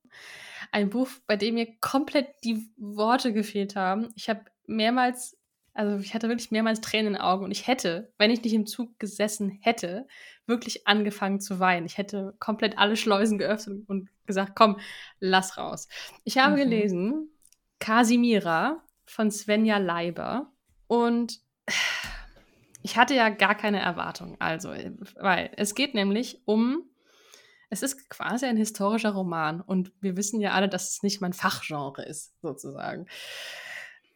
Ein Buch, bei dem mir komplett die Worte gefehlt haben. Ich habe mehrmals, also ich hatte wirklich mehrmals Tränen in den Augen und ich hätte, wenn ich nicht im Zug gesessen hätte, wirklich angefangen zu weinen. Ich hätte komplett alle Schleusen geöffnet und gesagt, komm, lass raus. Ich habe mhm. gelesen Casimira von Svenja Leiber und ich hatte ja gar keine Erwartung. Also, weil es geht nämlich um es ist quasi ein historischer Roman und wir wissen ja alle, dass es nicht mein Fachgenre ist, sozusagen.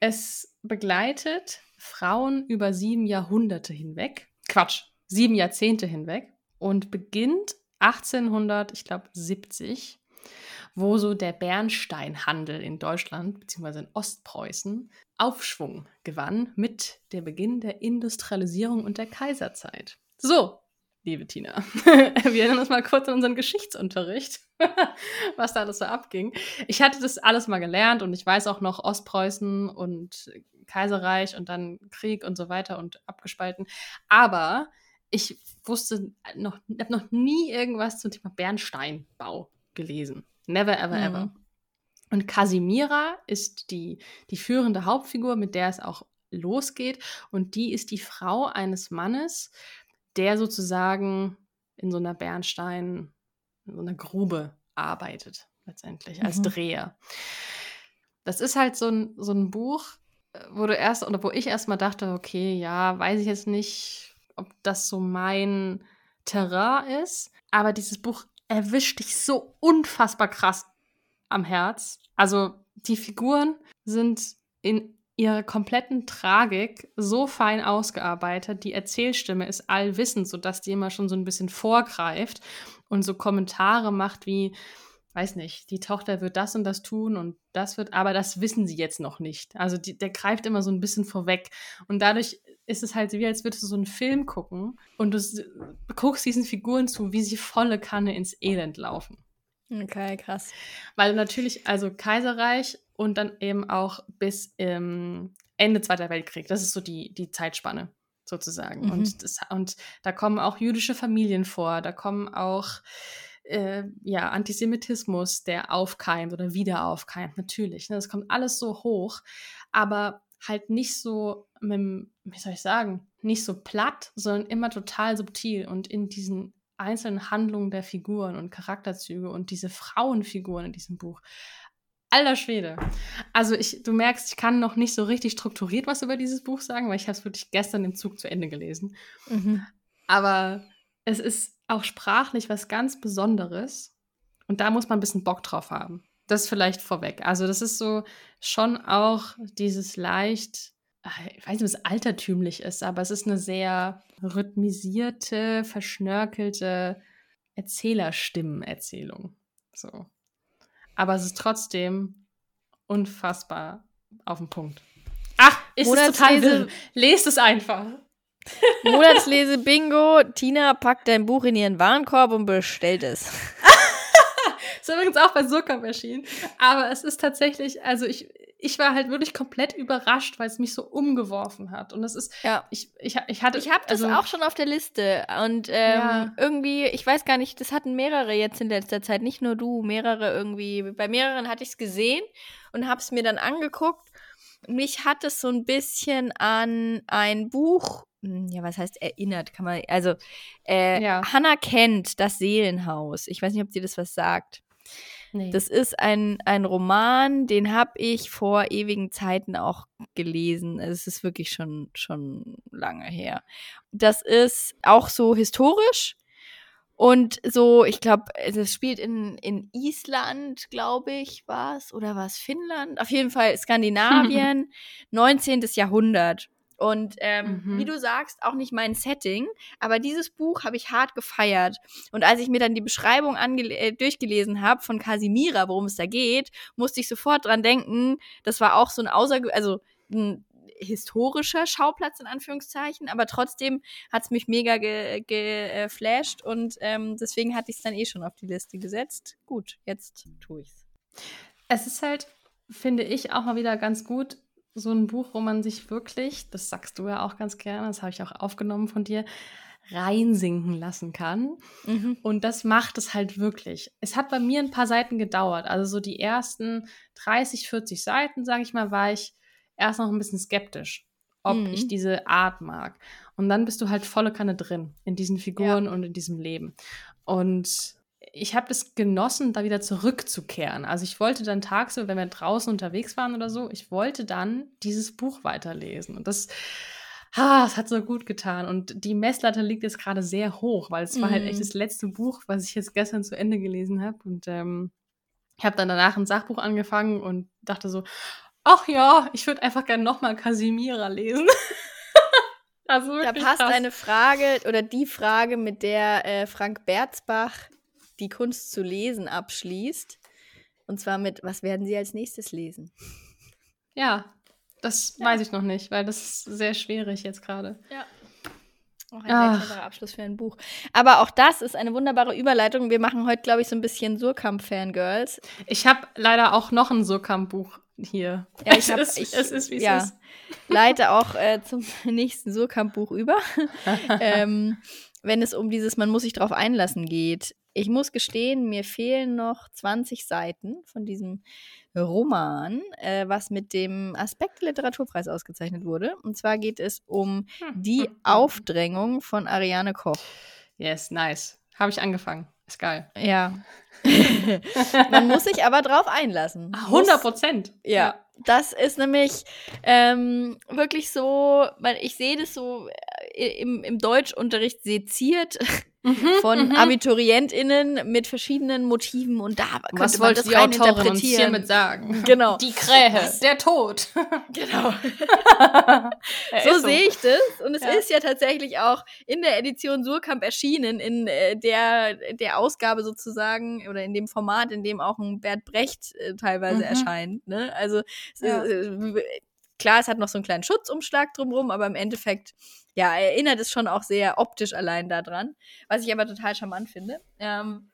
Es begleitet Frauen über sieben Jahrhunderte hinweg. Quatsch, sieben Jahrzehnte hinweg und beginnt 1800, ich glaube 70, wo so der Bernsteinhandel in Deutschland bzw. in Ostpreußen Aufschwung gewann mit der Beginn der Industrialisierung und der Kaiserzeit. So, liebe Tina, wir erinnern uns mal kurz an unseren Geschichtsunterricht, was da alles so abging. Ich hatte das alles mal gelernt und ich weiß auch noch Ostpreußen und Kaiserreich und dann Krieg und so weiter und abgespalten. Aber ich wusste noch, habe noch nie irgendwas zum Thema Bernsteinbau gelesen. Never, ever, mhm. ever. Und Casimira ist die, die führende Hauptfigur, mit der es auch losgeht. Und die ist die Frau eines Mannes, der sozusagen in so einer Bernstein, in so einer Grube arbeitet, letztendlich, als mhm. Dreher. Das ist halt so ein, so ein Buch, äh, wo du erst, oder wo ich erstmal dachte, okay, ja, weiß ich jetzt nicht, ob das so mein Terrain ist. Aber dieses Buch erwischt dich so unfassbar krass am Herz. Also die Figuren sind in ihrer kompletten Tragik so fein ausgearbeitet. Die Erzählstimme ist allwissend, sodass die immer schon so ein bisschen vorgreift und so Kommentare macht wie, weiß nicht, die Tochter wird das und das tun und das wird, aber das wissen sie jetzt noch nicht. Also die, der greift immer so ein bisschen vorweg. Und dadurch ist es halt wie, als würdest du so einen Film gucken und du guckst diesen Figuren zu, wie sie volle Kanne ins Elend laufen. Okay, krass. Weil natürlich, also Kaiserreich und dann eben auch bis ähm, Ende Zweiter Weltkrieg, das ist so die, die Zeitspanne sozusagen. Mhm. Und, das, und da kommen auch jüdische Familien vor, da kommen auch äh, ja, Antisemitismus, der aufkeimt oder wieder aufkeimt, natürlich. Ne? Das kommt alles so hoch, aber halt nicht so, mit, wie soll ich sagen, nicht so platt, sondern immer total subtil und in diesen einzelnen Handlungen der Figuren und Charakterzüge und diese Frauenfiguren in diesem Buch. Alter Schwede. Also ich, du merkst, ich kann noch nicht so richtig strukturiert was über dieses Buch sagen, weil ich habe es wirklich gestern im Zug zu Ende gelesen. Mhm. Aber es ist auch sprachlich was ganz Besonderes. Und da muss man ein bisschen Bock drauf haben. Das vielleicht vorweg. Also, das ist so schon auch dieses leicht, ich weiß nicht, was altertümlich ist, aber es ist eine sehr rhythmisierte, verschnörkelte Erzählerstimmenerzählung. So. Aber es ist trotzdem unfassbar auf den Punkt. Ach, ist es total. Lest es einfach. Monatslese Bingo. Tina packt dein Buch in ihren Warenkorb und bestellt es. ist übrigens auch bei Surkamp erschienen. Aber es ist tatsächlich, also ich, ich war halt wirklich komplett überrascht, weil es mich so umgeworfen hat. Und das ist, ja. ich, ich, ich hatte. Ich habe das also, auch schon auf der Liste. Und ähm, ja. irgendwie, ich weiß gar nicht, das hatten mehrere jetzt in letzter Zeit, nicht nur du, mehrere irgendwie. Bei mehreren hatte ich es gesehen und habe es mir dann angeguckt. Mich hat es so ein bisschen an ein Buch hm, ja, was heißt erinnert, kann man, also äh, ja. Hannah kennt das Seelenhaus. Ich weiß nicht, ob dir das was sagt. Nee. Das ist ein, ein Roman, den habe ich vor ewigen Zeiten auch gelesen. Es ist wirklich schon, schon lange her. Das ist auch so historisch und so, ich glaube, das spielt in, in Island, glaube ich, war es, oder war es Finnland? Auf jeden Fall Skandinavien, 19. Jahrhundert. Und ähm, mhm. wie du sagst, auch nicht mein Setting. Aber dieses Buch habe ich hart gefeiert. Und als ich mir dann die Beschreibung äh, durchgelesen habe von Casimira, worum es da geht, musste ich sofort dran denken. Das war auch so ein außerge also ein historischer Schauplatz in Anführungszeichen, aber trotzdem hat es mich mega geflasht ge, äh, und ähm, deswegen hatte ich es dann eh schon auf die Liste gesetzt. Gut, jetzt tue ich's. Es ist halt, finde ich, auch mal wieder ganz gut, so ein Buch, wo man sich wirklich, das sagst du ja auch ganz gerne, das habe ich auch aufgenommen von dir, reinsinken lassen kann. Mhm. Und das macht es halt wirklich. Es hat bei mir ein paar Seiten gedauert. Also so die ersten 30, 40 Seiten, sage ich mal, war ich erst noch ein bisschen skeptisch, ob mhm. ich diese Art mag. Und dann bist du halt volle Kanne drin in diesen Figuren ja. und in diesem Leben. Und ich habe das genossen, da wieder zurückzukehren. Also ich wollte dann tagsüber, wenn wir draußen unterwegs waren oder so, ich wollte dann dieses Buch weiterlesen. Und das ah, es hat so gut getan. Und die Messlatte liegt jetzt gerade sehr hoch, weil es war halt echt Mhm. das letzte Buch, was ich jetzt gestern zu Ende gelesen habe. Und ähm, ich habe dann danach ein Sachbuch angefangen und dachte so, ach ja, ich würde einfach gerne nochmal Casimira lesen. also Da passt krass. eine Frage oder die Frage, mit der äh, Frank Berzbach die Kunst zu lesen abschließt. Und zwar mit, was werden Sie als nächstes lesen? Ja, das Ja. weiß ich noch nicht, weil das ist sehr schwierig jetzt gerade. Ja. Auch ein Ach. sehr Abschluss für ein Buch. Aber auch das ist eine wunderbare Überleitung. Wir machen heute, glaube ich, so ein bisschen Surkamp-Fangirls. Ich habe leider auch noch ein Surkamp-Buch hier. Ja, ich es, hab- ist, ich- es ist, wie es ja. ist. Leite auch äh, zum nächsten Surkamp-Buch über. ähm, wenn es um dieses Man muss sich drauf einlassen geht. Ich muss gestehen, mir fehlen noch 20 Seiten von diesem Roman, äh, was mit dem Aspekt Literaturpreis ausgezeichnet wurde. Und zwar geht es um die Aufdrängung von Ariane Koch. Yes, nice. Habe ich angefangen. Ist geil. Ja. Man muss sich aber drauf einlassen. Ah, Muss- 100 Prozent. Ja, das ist nämlich ähm, wirklich so, man, ich sehe das so äh, im, im Deutschunterricht seziert Mhm, von mhm. AbiturientInnen mit verschiedenen Motiven und da könnte Was man wollte das die rein Autorin uns interpretieren. hiermit sagen? Genau. Die Krähe, Was? der Tod. Genau. So sehe ich das. Und es Ja. ist ja tatsächlich auch in der Edition Surkamp erschienen, in äh, der, der Ausgabe sozusagen oder in dem Format, in dem auch ein Bert Brecht äh, teilweise Mhm. erscheint. Ne? Also es Ja. ist, äh, klar, es hat noch so einen kleinen Schutzumschlag drumrum, aber im Endeffekt, ja, erinnert es schon auch sehr optisch allein daran, was ich aber total charmant finde. Ähm,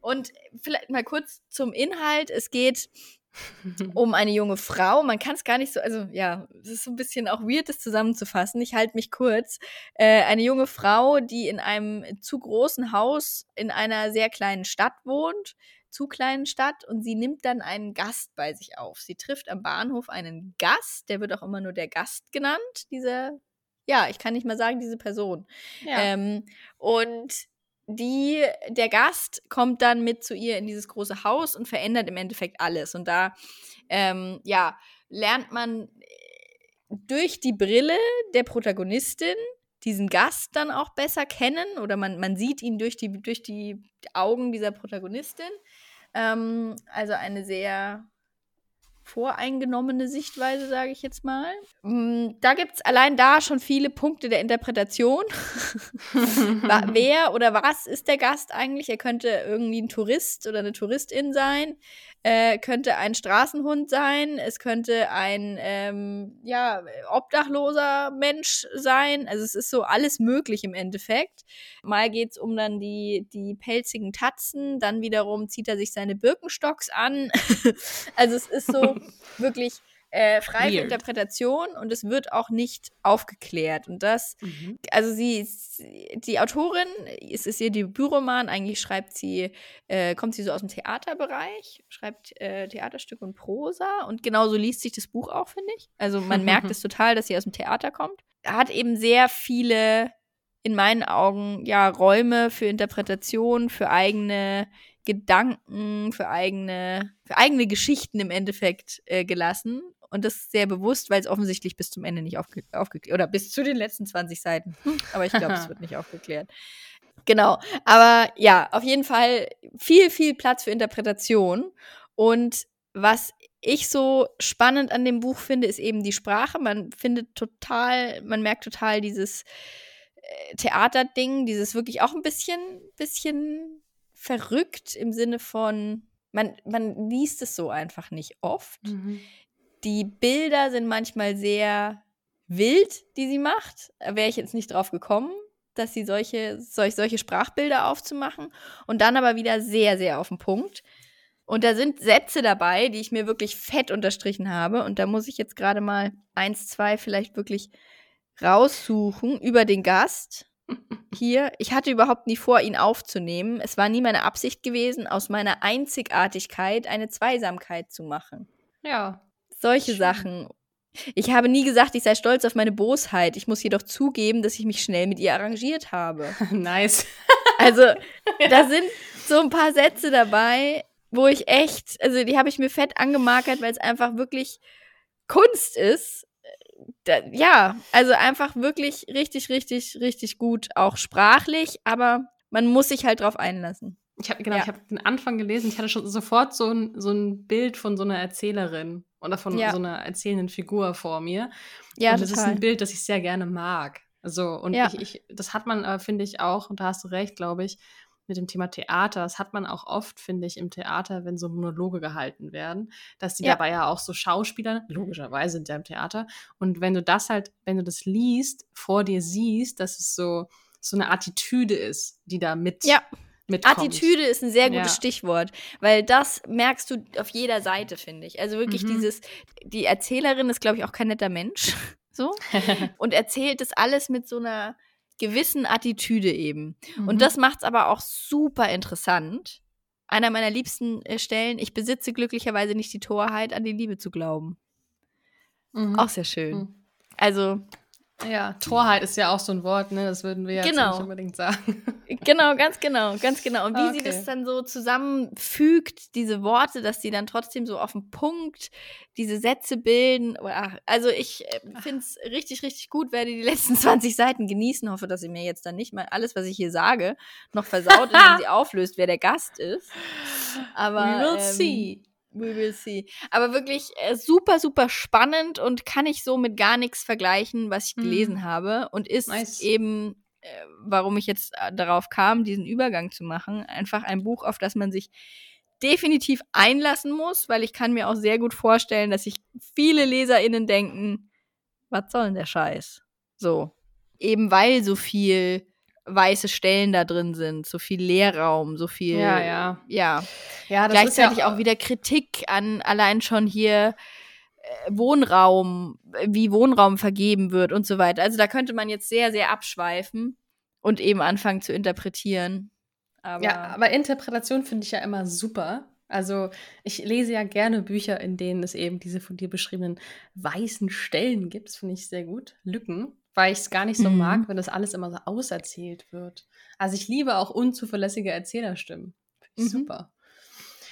und vielleicht mal kurz zum Inhalt. Es geht um eine junge Frau. Man kann es gar nicht so, also ja, es ist so ein bisschen auch weird, das zusammenzufassen. Ich halte mich kurz. Äh, eine junge Frau, die in einem zu großen Haus in einer sehr kleinen Stadt wohnt, zu kleinen Stadt, und sie nimmt dann einen Gast bei sich auf. Sie trifft am Bahnhof einen Gast, der wird auch immer nur der Gast genannt, dieser, ja, ich kann nicht mal sagen, diese Person. ja. Ähm, und die, der Gast kommt dann mit zu ihr in dieses große Haus und verändert im Endeffekt alles. Und da, ähm, ja, lernt man äh, durch die Brille der Protagonistin diesen Gast dann auch besser kennen oder man, man sieht ihn durch die, durch die Augen dieser Protagonistin. Ähm, also eine sehr voreingenommene Sichtweise, sage ich jetzt mal. Mm, Da gibt es allein da schon viele Punkte der Interpretation. Wer oder was ist der Gast eigentlich? Er könnte irgendwie ein Tourist oder eine Touristin sein, äh, könnte ein Straßenhund sein, es könnte ein ähm, ja, obdachloser Mensch sein. Also es ist so alles möglich im Endeffekt. Mal geht es um dann die, die pelzigen Tatzen, dann wiederum zieht er sich seine Birkenstocks an. also es ist so wirklich äh, frei für Weird. Interpretation und es wird auch nicht aufgeklärt. Und das Mhm. also sie, ist- die Autorin, es ist ihr Debütroman, eigentlich schreibt sie, äh, kommt sie so aus dem Theaterbereich, schreibt äh, Theaterstück und Prosa und genauso liest sich das Buch auch, finde ich. Also man merkt es total, dass sie aus dem Theater kommt. Hat eben sehr viele, in meinen Augen, ja, Räume für Interpretation, für eigene Gedanken, für eigene, für eigene Geschichten im Endeffekt äh, gelassen. Und das sehr bewusst, weil es offensichtlich bis zum Ende nicht aufge aufgeklärt oder bis zu den letzten 20 Seiten. Aber ich glaube, es wird nicht aufgeklärt. Genau. Aber ja, auf jeden Fall viel, viel Platz für Interpretation. Und was ich so spannend an dem Buch finde, ist eben die Sprache. Man findet total, man merkt total dieses äh, Theaterding, dieses wirklich auch ein bisschen, bisschen verrückt im Sinne von, man, man liest es so einfach nicht oft. Mhm. Die Bilder sind manchmal sehr wild, die sie macht. Da wäre ich jetzt nicht drauf gekommen, dass sie solche, solch, solche Sprachbilder aufzumachen. Und dann aber wieder sehr, sehr auf den Punkt. Und da sind Sätze dabei, die ich mir wirklich fett unterstrichen habe. Und da muss ich jetzt gerade mal eins, zwei vielleicht wirklich raussuchen über den Gast. Hier, ich hatte überhaupt nie vor, ihn aufzunehmen. Es war nie meine Absicht gewesen, aus meiner Einzigartigkeit eine Zweisamkeit zu machen. Ja. Solche. Sachen. Ich habe nie gesagt, ich sei stolz auf meine Bosheit. Ich muss jedoch zugeben, dass ich mich schnell mit ihr arrangiert habe. nice. Also, da sind so ein paar Sätze dabei, wo ich echt, also die habe ich mir fett angemarkert, weil es einfach wirklich Kunst ist, da, ja, also einfach wirklich richtig, richtig, richtig gut, auch sprachlich, aber man muss sich halt drauf einlassen. Ich habe genau, Ja. ich habe den Anfang gelesen, ich hatte schon sofort so ein, so ein Bild von so einer Erzählerin oder von Ja. so einer erzählenden Figur vor mir. Ja, und das ist ein Bild, das ich sehr gerne mag. Also, und Ja. ich, ich, das hat man, äh, finde ich, auch, und da hast du recht, glaube ich, mit dem Thema Theater. Das hat man auch oft, finde ich, im Theater, wenn so Monologe gehalten werden, dass die dabei ja auch so Schauspieler, logischerweise sind ja im Theater. Und wenn du das halt, wenn du das liest, vor dir siehst, dass es so, so eine Attitüde ist, die da mit, Ja. Mitkommt. Attitüde ist ein sehr gutes Ja. Stichwort, weil das merkst du auf jeder Seite, finde ich. Also wirklich Mhm. dieses, die Erzählerin ist, glaube ich, auch kein netter Mensch, so, und erzählt das alles mit so einer gewissen Attitüde eben. Mhm. Und das macht es aber auch super interessant. Einer meiner liebsten äh, Stellen, ich besitze glücklicherweise nicht die Torheit, an die Liebe zu glauben. Mhm. Auch sehr schön. Mhm. Also, Ja, Torheit ist ja auch so ein Wort, ne? Das würden wir jetzt Genau. nicht unbedingt sagen. Genau, ganz genau, ganz genau. Und wie sie Okay. das dann so zusammenfügt, diese Worte, dass die dann trotzdem so auf den Punkt diese Sätze bilden. Also ich finde es richtig, richtig gut, werde die letzten 20 Seiten genießen. Hoffe, dass sie mir jetzt dann nicht mal alles, was ich hier sage, noch versaut, indem sie auflöst, wer der Gast ist. Aber We will ähm, see. We will see. Aber wirklich äh, super, super spannend und kann ich so mit gar nichts vergleichen, was ich Mhm. gelesen habe. Und ist Nice. eben, äh, warum ich jetzt äh, darauf kam, diesen Übergang zu machen, einfach ein Buch, auf das man sich definitiv einlassen muss, weil ich kann mir auch sehr gut vorstellen, dass sich viele LeserInnen denken, was soll denn der Scheiß? So. Eben weil so viel weiße Stellen da drin sind, so viel Leerraum, so viel, Ja, ja. ja Ja, das gleichzeitig ja auch wieder Kritik an allein schon hier äh, Wohnraum, wie Wohnraum vergeben wird und so weiter. Also da könnte man jetzt sehr, sehr abschweifen und eben anfangen zu interpretieren. Aber Ja, aber Interpretation finde ich ja immer super. Also ich lese ja gerne Bücher, in denen es eben diese von dir beschriebenen weißen Stellen gibt. Das finde ich sehr gut. Lücken, weil ich es gar nicht so Mhm. mag, wenn das alles immer so auserzählt wird. Also ich liebe auch unzuverlässige Erzählerstimmen. Finde ich Mhm. super.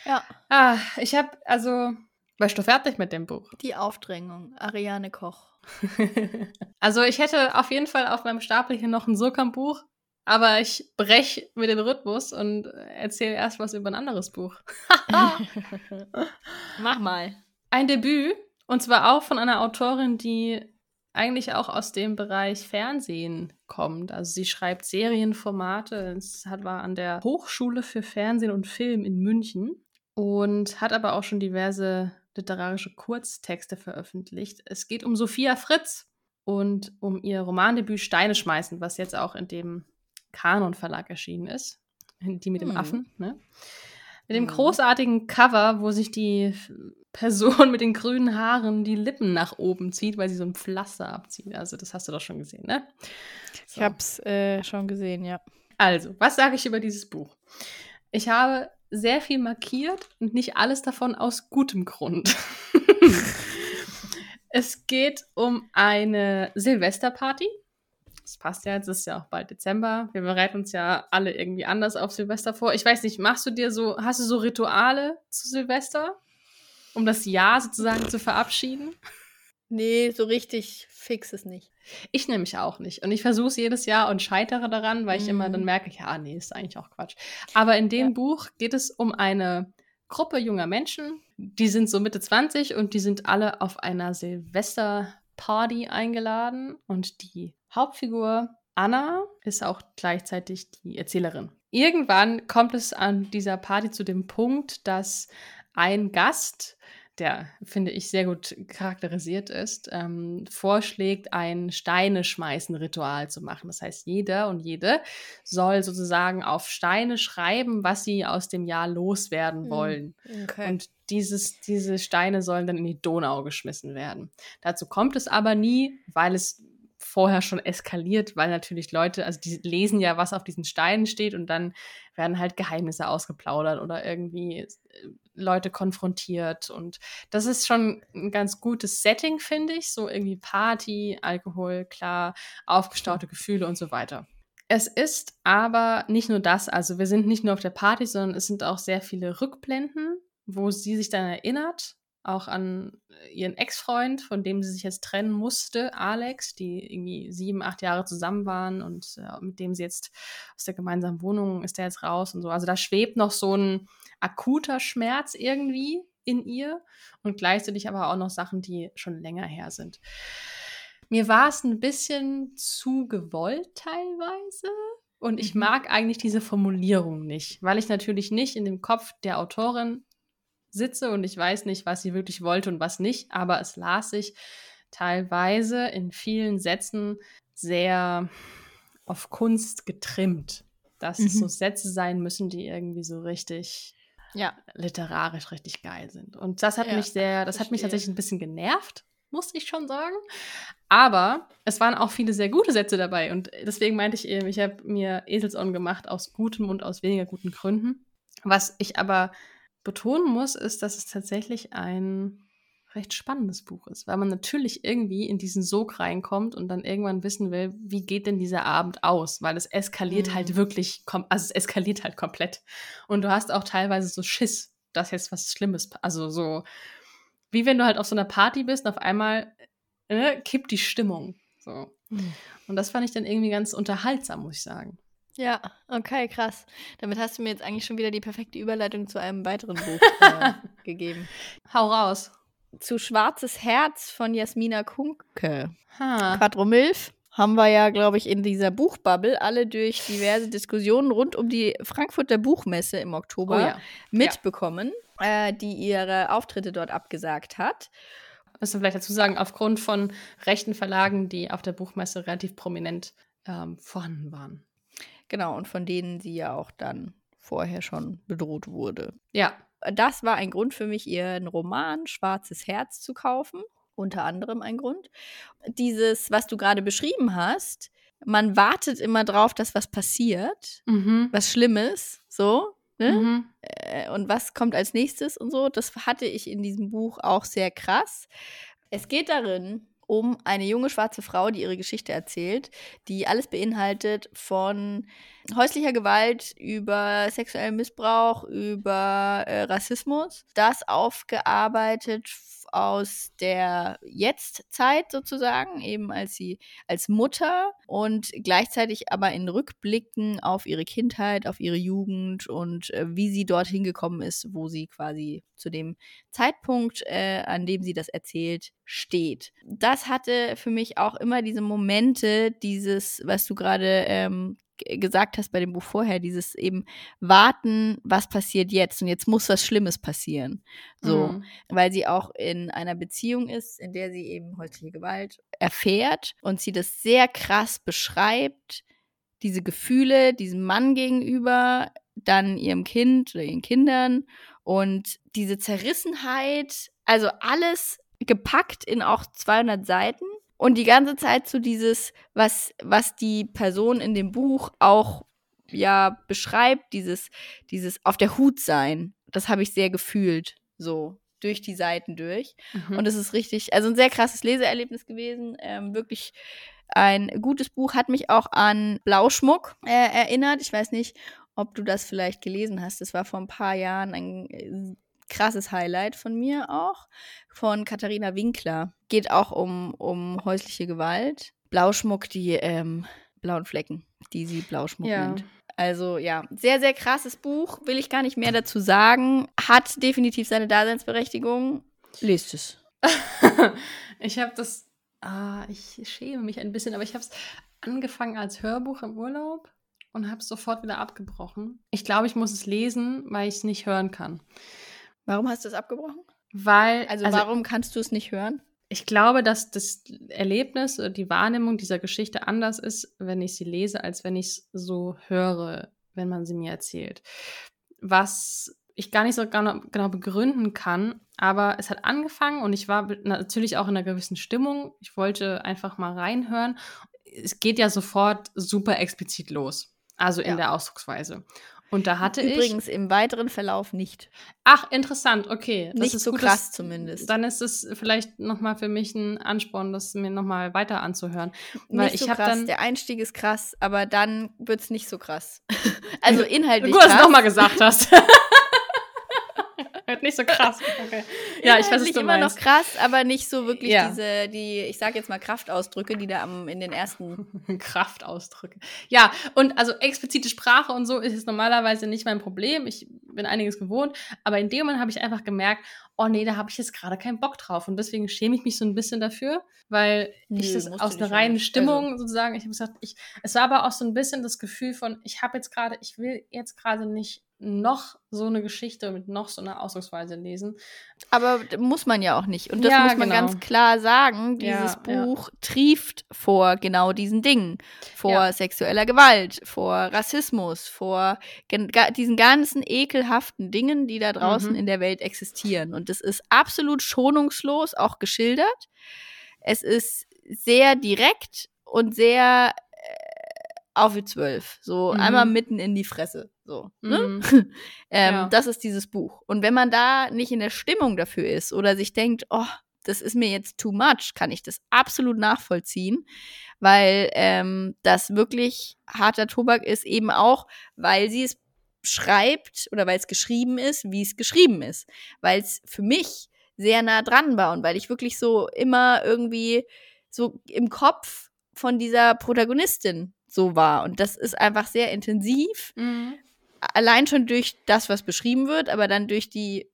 ja, Ah, ich habe, also, warst du fertig mit dem Buch? die Aufdrängung, Ariane Koch. also ich hätte auf jeden Fall auf meinem Stapel hier noch ein Sokam-Buch, aber ich brech mit dem Rhythmus und erzähle erst was über ein anderes Buch. Mach mal. Ein Debüt, und zwar auch von einer Autorin, die eigentlich auch aus dem Bereich Fernsehen kommt. Also sie schreibt Serienformate. Es hat, war an der Hochschule für Fernsehen und Film in München und hat aber auch schon diverse literarische Kurztexte veröffentlicht. Es geht um Sophia Fritz und um ihr Romandebüt Steine schmeißen, was jetzt auch in dem Kanon Verlag erschienen ist. Die mit dem Hm. Affen, ne? Mit dem Mhm. großartigen Cover, wo sich die Person mit den grünen Haaren die Lippen nach oben zieht, weil sie so ein Pflaster abzieht. Also, das hast du doch schon gesehen, ne? Ich So. hab's äh, schon gesehen, ja. Also, was sage ich über dieses Buch? Ich habe sehr viel markiert und nicht alles davon aus gutem Grund. es geht um eine Silvesterparty. Das passt ja, jetzt ist ja auch bald Dezember. Wir bereiten uns ja alle irgendwie anders auf Silvester vor. Ich weiß nicht, machst du dir so, hast du so Rituale zu Silvester, um das Jahr sozusagen zu verabschieden? Nee, so richtig fix es nicht. Ich nämlich auch nicht. Und ich versuche es jedes Jahr und scheitere daran, weil ich Mhm. immer dann merke, ja, nee, ist eigentlich auch Quatsch. Aber in dem Ja. Buch geht es um eine Gruppe junger Menschen, die sind so Mitte 20 und die sind alle auf einer Silvesterparty eingeladen. Und die Hauptfigur Anna ist auch gleichzeitig die Erzählerin. Irgendwann kommt es an dieser Party zu dem Punkt, dass ein Gast der, finde ich, sehr gut charakterisiert ist, ähm, vorschlägt, ein Steine-Schmeißen-Ritual zu machen. Das heißt, jeder und jede soll sozusagen auf Steine schreiben, was sie aus dem Jahr loswerden Mhm. wollen. Okay. Und dieses, diese Steine sollen dann in die Donau geschmissen werden. Dazu kommt es aber nie, weil es vorher schon eskaliert, weil natürlich Leute, also die lesen ja, was auf diesen Steinen steht und dann werden halt Geheimnisse ausgeplaudert oder irgendwie äh, Leute konfrontiert. Und das ist schon ein ganz gutes Setting, finde ich, so irgendwie Party, Alkohol, klar, aufgestaute Gefühle und so weiter. Es ist aber nicht nur das, also wir sind nicht nur auf der Party, sondern es sind auch sehr viele Rückblenden, wo sie sich dann erinnert auch an ihren Ex-Freund, von dem sie sich jetzt trennen musste, Alex, die irgendwie sieben, acht Jahre zusammen waren und äh, mit dem sie jetzt aus der gemeinsamen Wohnung ist der jetzt raus und so. Also da schwebt noch so ein akuter Schmerz irgendwie in ihr und gleichzeitig aber auch noch Sachen, die schon länger her sind. Mir war es ein bisschen zu gewollt teilweise. Und ich mhm. mag eigentlich diese Formulierung nicht, weil ich natürlich nicht in dem Kopf der Autorin sitze und ich weiß nicht, was sie wirklich wollte und was nicht, aber es las sich teilweise in vielen Sätzen sehr auf Kunst getrimmt. Dass mhm. es so mhm. Sätze sein müssen, die irgendwie so richtig ja. literarisch richtig geil sind. Und das hat ja, mich sehr, das verstehe. hat mich tatsächlich ein bisschen genervt, muss ich schon sagen. Aber es waren auch viele sehr gute Sätze dabei. Und deswegen meinte ich eben, ich habe mir Eselsohren gemacht aus gutem und aus weniger guten Gründen. Was ich aber betonen muss, ist, dass es tatsächlich ein recht spannendes Buch ist, weil man natürlich irgendwie in diesen Sog reinkommt und dann irgendwann wissen will, wie geht denn dieser Abend aus, weil es eskaliert halt mhm. halt wirklich, also es eskaliert halt komplett. Und du hast auch teilweise so Schiss, dass jetzt was Schlimmes, also so, wie wenn du halt auf so einer Party bist und auf einmal äh, kippt die Stimmung. So. Mhm. Und das fand ich dann irgendwie ganz unterhaltsam, muss ich sagen. Ja, okay, krass. Damit hast du mir jetzt eigentlich schon wieder die perfekte Überleitung zu einem weiteren Buch äh, gegeben. Hau raus. Zu Schwarzes Herz von Jasmina Kunke. Ha. Quattro Milf haben wir ja, glaube ich, in dieser Buchbubble alle durch diverse Diskussionen rund um die Frankfurter Buchmesse im Oktober oh ja. mitbekommen, ja. Äh, die ihre Auftritte dort abgesagt hat müssen wir vielleicht dazu sagen, aufgrund von rechten Verlagen, die auf der Buchmesse relativ prominent ähm, vorhanden waren. Genau, und von denen sie ja auch dann vorher schon bedroht wurde. Ja. Das war ein Grund für mich, ihren Roman Schwarzes Herz zu kaufen. Unter anderem ein Grund. Dieses, was du gerade beschrieben hast, man wartet immer drauf, dass was passiert, mhm. was Schlimmes, so. Ne? Mhm. Äh, und was kommt als nächstes und so. Das hatte ich in diesem Buch auch sehr krass. Es geht darin um eine junge schwarze Frau, die ihre Geschichte erzählt, die alles beinhaltet von häuslicher Gewalt über sexuellen Missbrauch, über äh, Rassismus. Das aufgearbeitet aus der Jetztzeit sozusagen, eben als sie als Mutter und gleichzeitig aber in Rückblicken auf ihre Kindheit, auf ihre Jugend und äh, wie sie dorthin gekommen ist, wo sie quasi zu dem Zeitpunkt, äh, an dem sie das erzählt, steht. Das hatte für mich auch immer diese Momente, dieses, was du gerade ähm, gesagt hast bei dem Buch vorher, dieses eben warten, was passiert jetzt und jetzt muss was Schlimmes passieren. So, mhm. weil sie auch in einer Beziehung ist, in der sie eben häusliche Gewalt erfährt und sie das sehr krass beschreibt, diese Gefühle diesem Mann gegenüber, dann ihrem Kind oder ihren Kindern und diese Zerrissenheit, also alles gepackt in auch 200 Seiten und die ganze Zeit so dieses, was, was die Person in dem Buch auch ja beschreibt, dieses, dieses auf der Hut sein, das habe ich sehr gefühlt, so durch die Seiten durch. Mhm. Und es ist richtig, also ein sehr krasses Leseerlebnis gewesen. Ähm, wirklich ein gutes Buch, hat mich auch an Blauschmuck äh, erinnert. Ich weiß nicht, ob du das vielleicht gelesen hast. Das war vor ein paar Jahren ein äh, krasses Highlight von mir auch, von Katharina Winkler. Geht auch um, um häusliche Gewalt. Blauschmuck, die ähm, blauen Flecken, die sie Blauschmuck ja. nennt. Also ja, sehr, sehr krasses Buch, will ich gar nicht mehr dazu sagen. Hat definitiv seine Daseinsberechtigung. Lest es. ich habe das, ah, ich schäme mich ein bisschen, aber ich habe es angefangen als Hörbuch im Urlaub und habe es sofort wieder abgebrochen. Ich glaube, ich muss es lesen, weil ich es nicht hören kann. Warum hast du es abgebrochen? Weil. Also, also warum kannst du es nicht hören? Ich glaube, dass das Erlebnis, oder die Wahrnehmung dieser Geschichte anders ist, wenn ich sie lese, als wenn ich es so höre, wenn man sie mir erzählt. Was ich gar nicht so genau, genau begründen kann, aber es hat angefangen und ich war natürlich auch in einer gewissen Stimmung. Ich wollte einfach mal reinhören. Es geht ja sofort super explizit los, also in ja. der Ausdrucksweise. Und da hatte Übrigens ich. Übrigens im weiteren Verlauf nicht. Ach, interessant, okay. Das nicht ist so gut, krass zumindest. Dann ist es vielleicht nochmal für mich ein Ansporn, das mir nochmal weiter anzuhören. Weil nicht so ich krass. Dann Der Einstieg ist krass, aber dann wird es nicht so krass. also inhaltlich. Gut, dass du es nochmal gesagt hast. nicht so krass. Okay. Ja, ja ich weiß, nicht immer meinst. noch krass, aber nicht so wirklich ja. diese, die, ich sage jetzt mal Kraftausdrücke, die da am, in den ersten Kraftausdrücke. Ja, und also explizite Sprache und so ist es normalerweise nicht mein Problem. Ich bin einiges gewohnt, aber in dem Moment habe ich einfach gemerkt, oh nee, da habe ich jetzt gerade keinen Bock drauf. Und deswegen schäme ich mich so ein bisschen dafür, weil Nö, ich das aus einer reinen Stimmung also. sozusagen, ich habe gesagt, ich, es war aber auch so ein bisschen das Gefühl von, ich habe jetzt gerade, ich will jetzt gerade nicht noch so eine Geschichte mit noch so einer Ausdrucksweise lesen. Aber muss man ja auch nicht. Und das ja, muss man genau. ganz klar sagen. Dieses ja, Buch ja. trieft vor genau diesen Dingen. Vor sexueller Gewalt, vor Rassismus, vor diesen ganzen ekelhaften Dingen, die da draußen mhm. in der Welt existieren. Und das ist absolut schonungslos auch geschildert. Es ist sehr direkt und sehr auf wie zwölf. So mhm. einmal mitten in die Fresse. So. Ne? Mhm. ähm, ja. Das ist dieses Buch. Und wenn man da nicht in der Stimmung dafür ist oder sich denkt, oh, das ist mir jetzt too much, kann ich das absolut nachvollziehen, weil ähm, das wirklich harter Tobak ist, eben auch, weil sie es schreibt oder weil es geschrieben ist, wie es geschrieben ist. Weil es für mich sehr nah dran war und weil ich wirklich so immer irgendwie so im Kopf von dieser Protagonistin so war. Und das ist einfach sehr intensiv. Mhm. Allein schon durch das, was beschrieben wird, aber dann durch die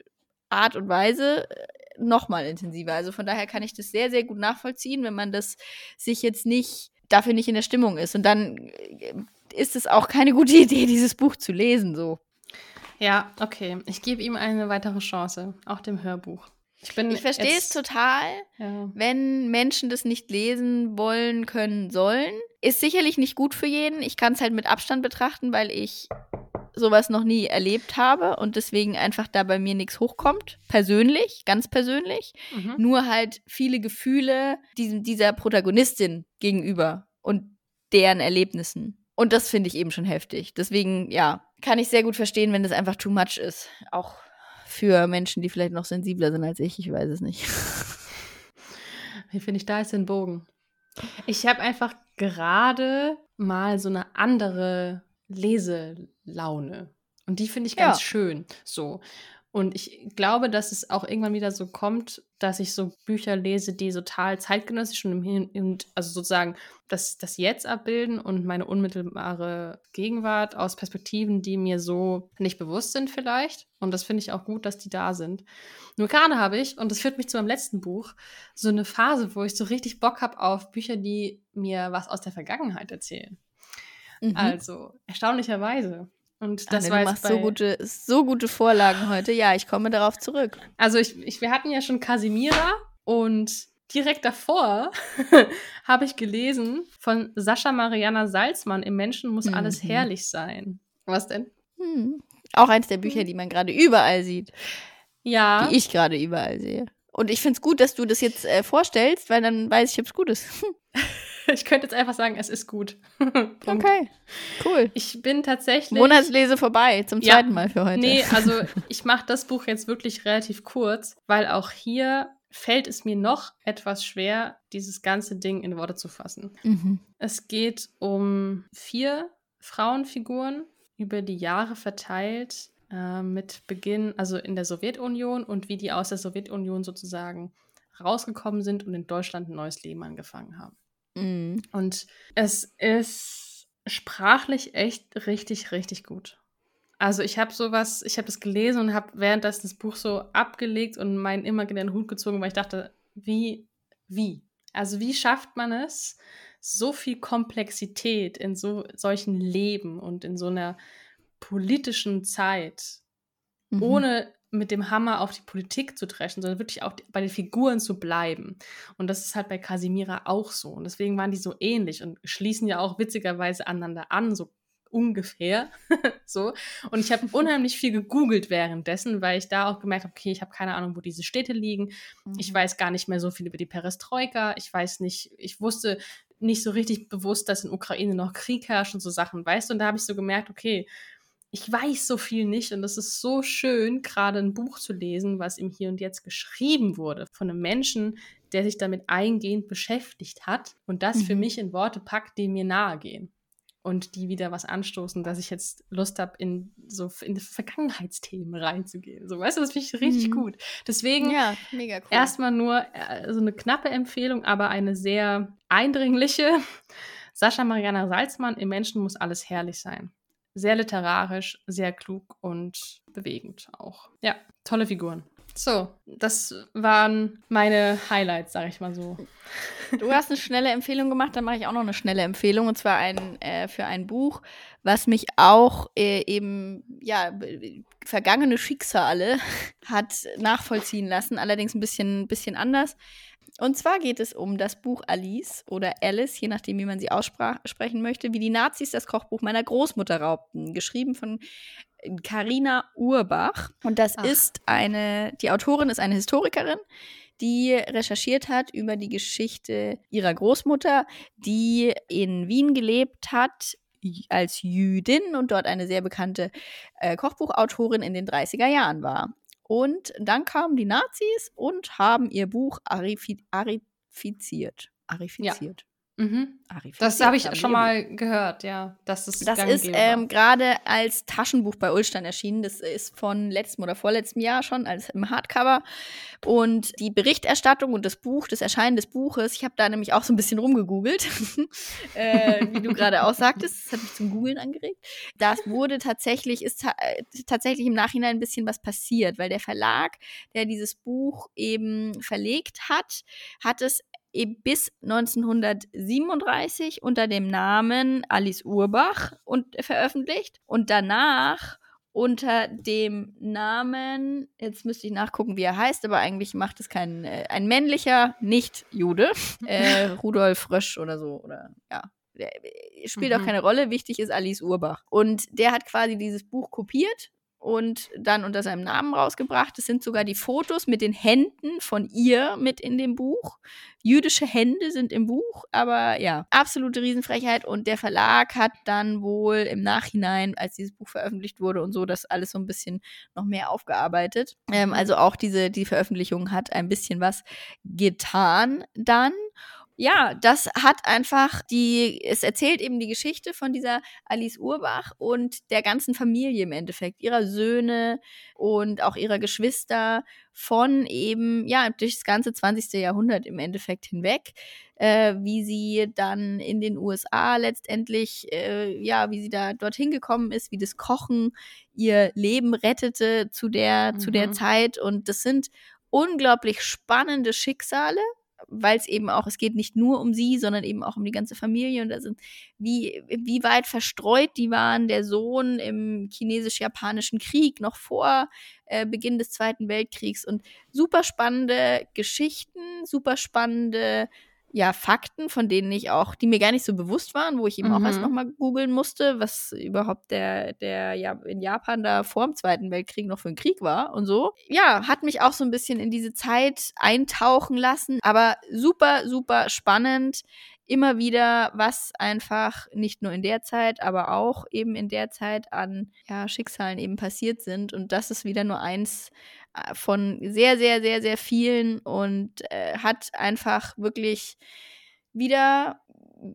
Art und Weise äh, noch mal intensiver. Also von daher kann ich das sehr, sehr gut nachvollziehen, wenn man das sich jetzt nicht, dafür nicht in der Stimmung ist. Und dann äh, ist es auch keine gute Idee, dieses Buch zu lesen, so. Ja, okay. Ich gebe ihm eine weitere Chance, auch dem Hörbuch. Ich, ich verstehe es total, ja. wenn Menschen das nicht lesen wollen, können, sollen. Ist sicherlich nicht gut für jeden. Ich kann es halt mit Abstand betrachten, weil ich sowas noch nie erlebt habe und deswegen einfach da bei mir nichts hochkommt. Persönlich, ganz persönlich. Mhm. Nur halt viele Gefühle diesem, dieser Protagonistin gegenüber und deren Erlebnissen. Und das finde ich eben schon heftig. Deswegen, ja, kann ich sehr gut verstehen, wenn das einfach too much ist. Auch für Menschen, die vielleicht noch sensibler sind als ich. Ich weiß es nicht. Wie finde ich da jetzt den Bogen? Ich habe einfach gerade mal so eine andere Leselaune. Und die finde ich ganz ja. schön. So. Und ich glaube, dass es auch irgendwann wieder so kommt, dass ich so Bücher lese, die total zeitgenössisch und, im also sozusagen das, das Jetzt abbilden und meine unmittelbare Gegenwart aus Perspektiven, die mir so nicht bewusst sind vielleicht. Und das finde ich auch gut, dass die da sind. Nur gerade habe ich, und das führt mich zu meinem letzten Buch, so eine Phase, wo ich so richtig Bock habe auf Bücher, die mir was aus der Vergangenheit erzählen. Mhm. Also erstaunlicherweise. Und das Anne, war du machst so gute, so gute Vorlagen heute. Ja, ich komme darauf zurück. Also ich, ich, wir hatten ja schon Casimira und direkt davor habe ich gelesen von Sascha Mariana Salzmann, Im Menschen muss mhm. alles herrlich sein. Was denn? Mhm. Auch eins der Bücher, die man gerade überall sieht. Ja. Die ich gerade überall sehe. Und ich finde es gut, dass du das jetzt äh, vorstellst, weil dann weiß ich, ob es gut ist. ich könnte jetzt einfach sagen, es ist gut. okay, cool. Ich bin tatsächlich. Monatslese vorbei, zum zweiten ja, Mal für heute. Nee, also ich mache das Buch jetzt wirklich relativ kurz, weil auch hier fällt es mir noch etwas schwer, dieses ganze Ding in Worte zu fassen. Mhm. Es geht um vier Frauenfiguren über die Jahre verteilt, äh, mit Beginn, also in der Sowjetunion und wie die aus der Sowjetunion sozusagen rausgekommen sind und in Deutschland ein neues Leben angefangen haben. Mhm. Und es ist sprachlich echt richtig, richtig gut. Also ich habe sowas, ich habe das gelesen und habe währenddessen das Buch so abgelegt und meinen imaginären Hut gezogen, weil ich dachte, wie, wie? Also wie schafft man es, so viel Komplexität in so solchen Leben und in so einer politischen Zeit, mhm. ohne mit dem Hammer auf die Politik zu dreschen, sondern wirklich auch bei den Figuren zu bleiben. Und das ist halt bei Casimira auch so. Und deswegen waren die so ähnlich und schließen ja auch witzigerweise aneinander an, so ungefähr. so. Und ich habe unheimlich viel gegoogelt währenddessen, weil ich da auch gemerkt habe, okay, ich habe keine Ahnung, wo diese Städte liegen. Mhm. Ich weiß gar nicht mehr so viel über die Perestroika. Ich weiß nicht, ich wusste nicht so richtig bewusst, dass in Ukraine noch Krieg herrscht und so Sachen, weißt du? Und da habe ich so gemerkt, okay, ich weiß so viel nicht und es ist so schön, gerade ein Buch zu lesen, was im Hier und Jetzt geschrieben wurde von einem Menschen, der sich damit eingehend beschäftigt hat und das mhm. für mich in Worte packt, die mir nahe gehen. und die wieder was anstoßen, dass ich jetzt Lust habe, in so in Vergangenheitsthemen reinzugehen. So, weißt du, das finde ich richtig mhm. gut. Deswegen ja, cool. erstmal nur äh, so eine knappe Empfehlung, aber eine sehr eindringliche. Sascha Mariana Salzmann, im Menschen muss alles herrlich sein. Sehr literarisch, sehr klug und bewegend auch. Ja, tolle Figuren. So, das waren meine Highlights, sag ich mal so. Du hast eine schnelle Empfehlung gemacht, dann mache ich auch noch eine schnelle Empfehlung und zwar ein, äh, für ein Buch, was mich auch äh, eben, ja, vergangene Schicksale hat nachvollziehen lassen, allerdings ein bisschen, bisschen anders. Und zwar geht es um das Buch Alice oder Alice, je nachdem, wie man sie aussprechen möchte, wie die Nazis das Kochbuch meiner Großmutter raubten. Geschrieben von Karina Urbach. Und das Ach. ist eine, die Autorin ist eine Historikerin, die recherchiert hat über die Geschichte ihrer Großmutter, die in Wien gelebt hat als Jüdin und dort eine sehr bekannte äh, Kochbuchautorin in den 30er Jahren war. Und dann kamen die Nazis und haben ihr Buch arifiziert. Arifiziert. Mhm. Das habe ich schon mal gehört, ja. Das ist, das ist ähm, gerade als Taschenbuch bei Ulstein erschienen. Das ist von letztem oder vorletztem Jahr schon als im Hardcover. Und die Berichterstattung und das Buch, das Erscheinen des Buches, ich habe da nämlich auch so ein bisschen rumgegoogelt, äh, wie du gerade auch sagtest. Das hat mich zum Googeln angeregt. Das wurde tatsächlich, ist ta tatsächlich im Nachhinein ein bisschen was passiert, weil der Verlag, der dieses Buch eben verlegt hat, hat es bis 1937 unter dem Namen Alice Urbach und veröffentlicht und danach unter dem Namen, jetzt müsste ich nachgucken, wie er heißt, aber eigentlich macht es kein, äh, ein männlicher Nicht-Jude, äh, Rudolf Rösch oder so, oder ja, äh, spielt mhm. auch keine Rolle, wichtig ist Alice Urbach. Und der hat quasi dieses Buch kopiert und dann unter seinem Namen rausgebracht. Es sind sogar die Fotos mit den Händen von ihr mit in dem Buch. Jüdische Hände sind im Buch, aber ja, absolute Riesenfrechheit. Und der Verlag hat dann wohl im Nachhinein, als dieses Buch veröffentlicht wurde und so, das alles so ein bisschen noch mehr aufgearbeitet. Ähm, also auch diese, die Veröffentlichung hat ein bisschen was getan dann ja, das hat einfach die, es erzählt eben die Geschichte von dieser Alice Urbach und der ganzen Familie im Endeffekt, ihrer Söhne und auch ihrer Geschwister von eben, ja, durch das ganze 20. Jahrhundert im Endeffekt hinweg, äh, wie sie dann in den USA letztendlich, äh, ja, wie sie da dorthin gekommen ist, wie das Kochen ihr Leben rettete zu der, mhm. zu der mhm. Zeit und das sind unglaublich spannende Schicksale weil es eben auch, es geht nicht nur um sie, sondern eben auch um die ganze Familie. Und da sind, wie, wie weit verstreut die waren, der Sohn im chinesisch-japanischen Krieg noch vor äh, Beginn des Zweiten Weltkriegs. Und super spannende Geschichten, super spannende ja, Fakten, von denen ich auch, die mir gar nicht so bewusst waren, wo ich eben mhm. auch erst mhm. nochmal googeln musste, was überhaupt der, der ja in Japan da vor dem Zweiten Weltkrieg noch für ein Krieg war und so. Ja, hat mich auch so ein bisschen in diese Zeit eintauchen lassen, aber super, super spannend. Immer wieder, was einfach nicht nur in der Zeit, aber auch eben in der Zeit an ja, Schicksalen eben passiert sind. Und das ist wieder nur eins, von sehr, sehr, sehr, sehr vielen und äh, hat einfach wirklich wieder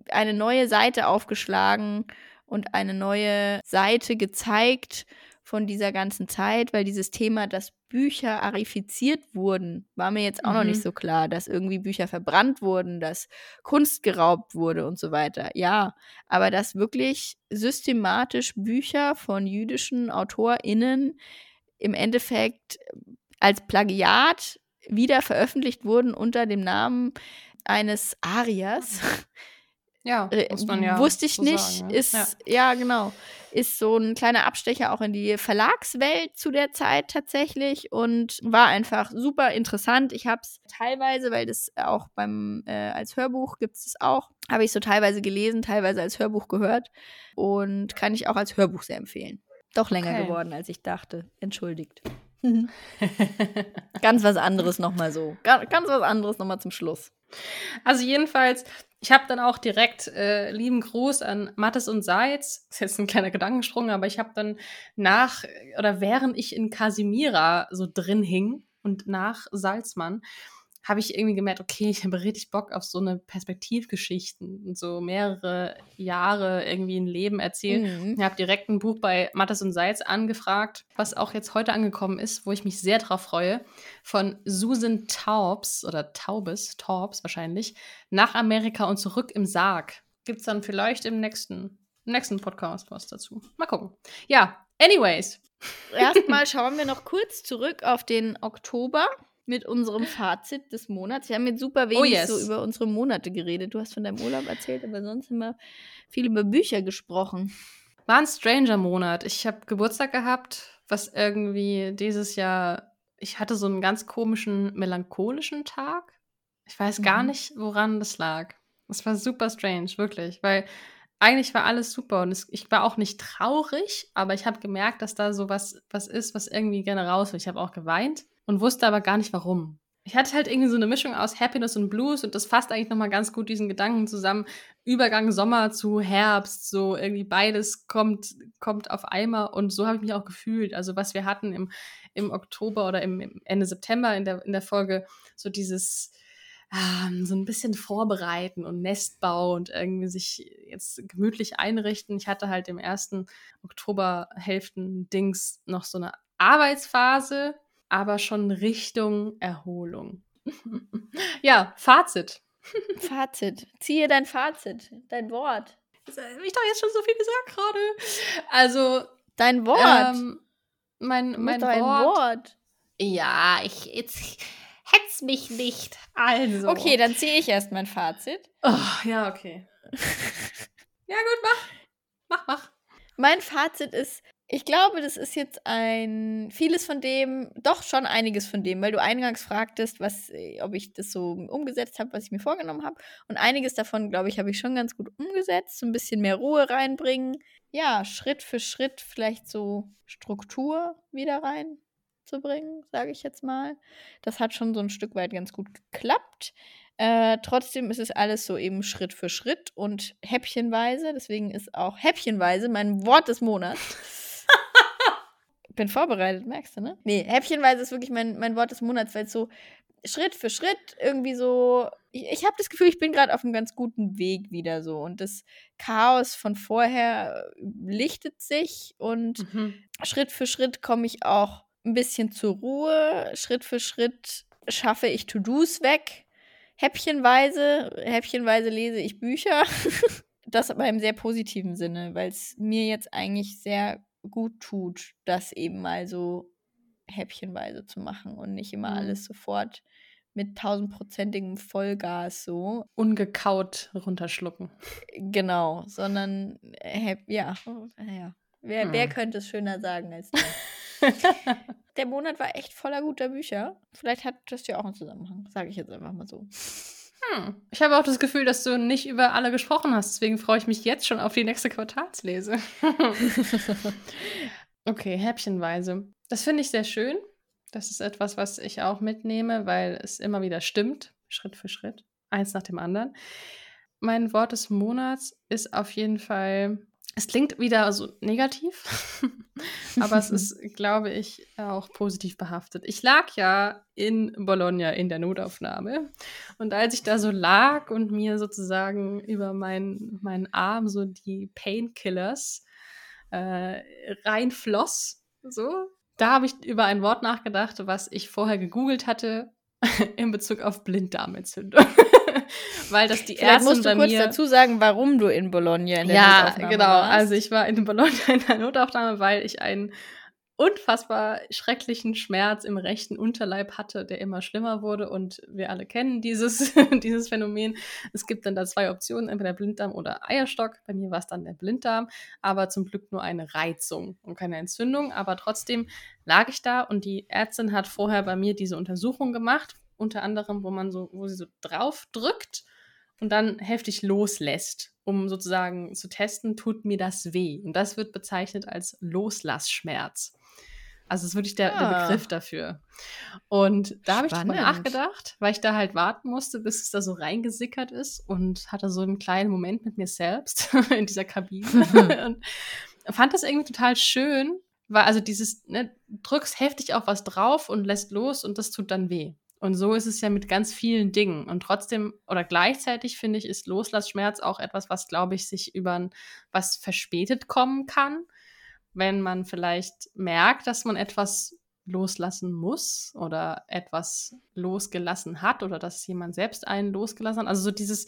eine neue Seite aufgeschlagen und eine neue Seite gezeigt von dieser ganzen Zeit, weil dieses Thema, dass Bücher arifiziert wurden, war mir jetzt auch mhm. noch nicht mhm. so klar, dass irgendwie Bücher verbrannt wurden, dass Kunst geraubt wurde und so weiter. Ja, aber dass wirklich systematisch Bücher von jüdischen AutorInnen im Endeffekt als Plagiat wieder veröffentlicht wurden unter dem Namen eines Arias. Ja, äh, muss man ja. Wusste ich so nicht. Sagen, ne? Ist, ja. ja. genau. Ist so ein kleiner Abstecher auch in die Verlagswelt zu der Zeit tatsächlich und war einfach super interessant. Ich habe es teilweise, weil das auch beim, äh, als Hörbuch gibt es auch, habe ich so teilweise gelesen, teilweise als Hörbuch gehört und kann ich auch als Hörbuch sehr empfehlen. Doch länger okay. geworden, als ich dachte. Entschuldigt. ganz was anderes nochmal so. Ganz, ganz was anderes nochmal zum Schluss. Also jedenfalls, ich habe dann auch direkt äh, lieben Gruß an Mattes und Seitz. Ist jetzt ein kleiner Gedankensprung, aber ich habe dann nach oder während ich in Casimira so drin hing und nach Salzmann, habe ich irgendwie gemerkt, okay, ich habe richtig Bock auf so eine Perspektivgeschichten und so mehrere Jahre irgendwie ein Leben erzählen. Mhm. Ich habe direkt ein Buch bei Mattes und Seitz angefragt, was auch jetzt heute angekommen ist, wo ich mich sehr drauf freue, von Susan Taubes oder Taubes, Taubes wahrscheinlich, nach Amerika und zurück im Sarg. Gibt es dann vielleicht im nächsten, nächsten Podcast was dazu. Mal gucken. Ja, anyways. Erstmal schauen wir noch kurz zurück auf den Oktober mit unserem Fazit des Monats. Wir haben jetzt super oh, wenig oh yes. so über unsere Monate geredet. Du hast von deinem Urlaub erzählt, aber sonst immer viel über Bücher gesprochen. War ein stranger Monat. Ich habe Geburtstag gehabt, was irgendwie dieses Jahr. Ich hatte so einen ganz komischen, melancholischen Tag. Ich weiß gar mhm. nicht, woran das lag. Es war super strange, wirklich, weil eigentlich war alles super und es, ich war auch nicht traurig, aber ich habe gemerkt, dass da so was, was ist, was irgendwie gerne raus will. Ich habe auch geweint und wusste aber gar nicht warum. Ich hatte halt irgendwie so eine Mischung aus Happiness und Blues und das fasst eigentlich nochmal ganz gut diesen Gedanken zusammen. Übergang Sommer zu Herbst, so irgendwie beides kommt, kommt auf einmal und so habe ich mich auch gefühlt. Also was wir hatten im, im Oktober oder im, im Ende September in der, in der Folge, so dieses, ähm, so ein bisschen vorbereiten und Nestbau und irgendwie sich jetzt gemütlich einrichten. Ich hatte halt im ersten Oktoberhälften Dings noch so eine Arbeitsphase, aber schon Richtung Erholung. ja, Fazit. Fazit. Ziehe dein Fazit, dein Wort. Das habe ich doch jetzt schon so viel gesagt gerade. Also. Dein Wort. Ähm, mein mein Wort. Wort. Ja, ich jetzt hetz mich nicht. Also. Okay, dann ziehe ich erst mein Fazit. Oh, ja, okay. ja, gut, mach. Mach, mach. Mein Fazit ist, ich glaube, das ist jetzt ein vieles von dem, doch schon einiges von dem, weil du eingangs fragtest, was, äh, ob ich das so umgesetzt habe, was ich mir vorgenommen habe. Und einiges davon, glaube ich, habe ich schon ganz gut umgesetzt. So ein bisschen mehr Ruhe reinbringen. Ja, Schritt für Schritt vielleicht so Struktur wieder reinzubringen, sage ich jetzt mal. Das hat schon so ein Stück weit ganz gut geklappt. Äh, trotzdem ist es alles so eben Schritt für Schritt und häppchenweise. Deswegen ist auch häppchenweise mein Wort des Monats bin vorbereitet, merkst du, ne? Nee, häppchenweise ist wirklich mein, mein Wort des Monats, weil es so Schritt für Schritt irgendwie so. Ich, ich habe das Gefühl, ich bin gerade auf einem ganz guten Weg wieder so. Und das Chaos von vorher lichtet sich und mhm. Schritt für Schritt komme ich auch ein bisschen zur Ruhe. Schritt für Schritt schaffe ich To-Dos weg. Häppchenweise, häppchenweise lese ich Bücher. das aber im sehr positiven Sinne, weil es mir jetzt eigentlich sehr gut tut, das eben mal so häppchenweise zu machen und nicht immer mhm. alles sofort mit tausendprozentigem Vollgas so. Ungekaut runterschlucken. Genau, sondern äh, ja, ja. Wer, mhm. wer könnte es schöner sagen als du? Der Monat war echt voller guter Bücher. Vielleicht hat das ja auch einen Zusammenhang, sage ich jetzt einfach mal so. Hm. Ich habe auch das Gefühl, dass du nicht über alle gesprochen hast. Deswegen freue ich mich jetzt schon auf die nächste Quartalslese. okay, häppchenweise. Das finde ich sehr schön. Das ist etwas, was ich auch mitnehme, weil es immer wieder stimmt, Schritt für Schritt, eins nach dem anderen. Mein Wort des Monats ist auf jeden Fall es klingt wieder so negativ, aber es ist, glaube ich, auch positiv behaftet. Ich lag ja in Bologna in der Notaufnahme und als ich da so lag und mir sozusagen über meinen mein Arm so die Painkillers äh, reinfloss, so, da habe ich über ein Wort nachgedacht, was ich vorher gegoogelt hatte in Bezug auf Blinddarmentzündung. weil das die Vielleicht Ärzte musst du kurz dazu sagen, warum du in Bologna in der ja, Notaufnahme genau. Warst. Also ich war in Bologna in der Notaufnahme, weil ich einen unfassbar schrecklichen Schmerz im rechten Unterleib hatte, der immer schlimmer wurde. Und wir alle kennen dieses, dieses Phänomen. Es gibt dann da zwei Optionen, entweder Blinddarm oder Eierstock. Bei mir war es dann der Blinddarm, aber zum Glück nur eine Reizung und keine Entzündung. Aber trotzdem lag ich da und die Ärztin hat vorher bei mir diese Untersuchung gemacht, unter anderem, wo man so, wo sie so drauf drückt und dann heftig loslässt, um sozusagen zu testen, tut mir das weh. Und das wird bezeichnet als Loslassschmerz. Also das ist wirklich der, ah. der Begriff dafür. Und da habe ich drüber nachgedacht, weil ich da halt warten musste, bis es da so reingesickert ist und hatte so einen kleinen Moment mit mir selbst in dieser Kabine und fand das irgendwie total schön, weil also dieses, ne, drückst heftig auf was drauf und lässt los und das tut dann weh. Und so ist es ja mit ganz vielen Dingen. Und trotzdem oder gleichzeitig finde ich, ist Loslassschmerz auch etwas, was, glaube ich, sich über was verspätet kommen kann, wenn man vielleicht merkt, dass man etwas loslassen muss oder etwas losgelassen hat oder dass jemand selbst einen losgelassen hat. Also so dieses,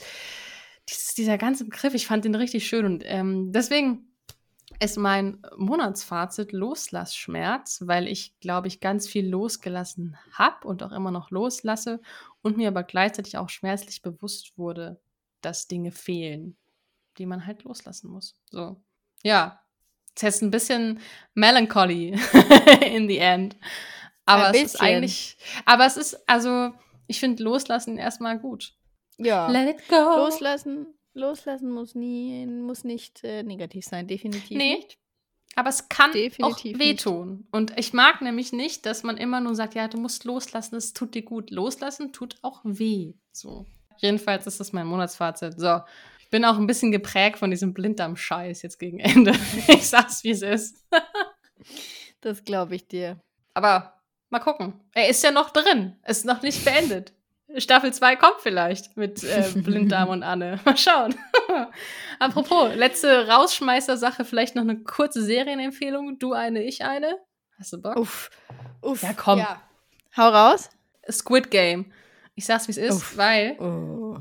dieses dieser ganze Begriff, ich fand den richtig schön und ähm, deswegen ist mein Monatsfazit Loslassschmerz, weil ich, glaube ich, ganz viel losgelassen habe und auch immer noch loslasse und mir aber gleichzeitig auch schmerzlich bewusst wurde, dass Dinge fehlen, die man halt loslassen muss. So, ja, ist jetzt ein bisschen melancholy in the end. Aber ein es ist eigentlich, aber es ist, also, ich finde Loslassen erstmal gut. Ja. Let it go. Loslassen, loslassen muss nie, muss nicht äh, negativ sein, definitiv nee. nicht. Aber es kann Definitiv auch wehtun. Nicht. Und ich mag nämlich nicht, dass man immer nur sagt, ja, du musst loslassen, es tut dir gut. Loslassen tut auch weh. So. Jedenfalls ist das mein Monatsfazit. So, bin auch ein bisschen geprägt von diesem Blinddarm-Scheiß jetzt gegen Ende. ich sag's, wie es ist. das glaube ich dir. Aber mal gucken. Er ist ja noch drin. Ist noch nicht beendet. Staffel 2 kommt vielleicht mit äh, Blinddarm und Anne. Mal schauen. Apropos, letzte Rausschmeißer-Sache, vielleicht noch eine kurze Serienempfehlung. Du eine, ich eine. Hast du Bock? Uff. Uff. Ja, komm. Ja. Hau raus. Squid Game. Ich sag's, wie es ist, Uff. weil oh.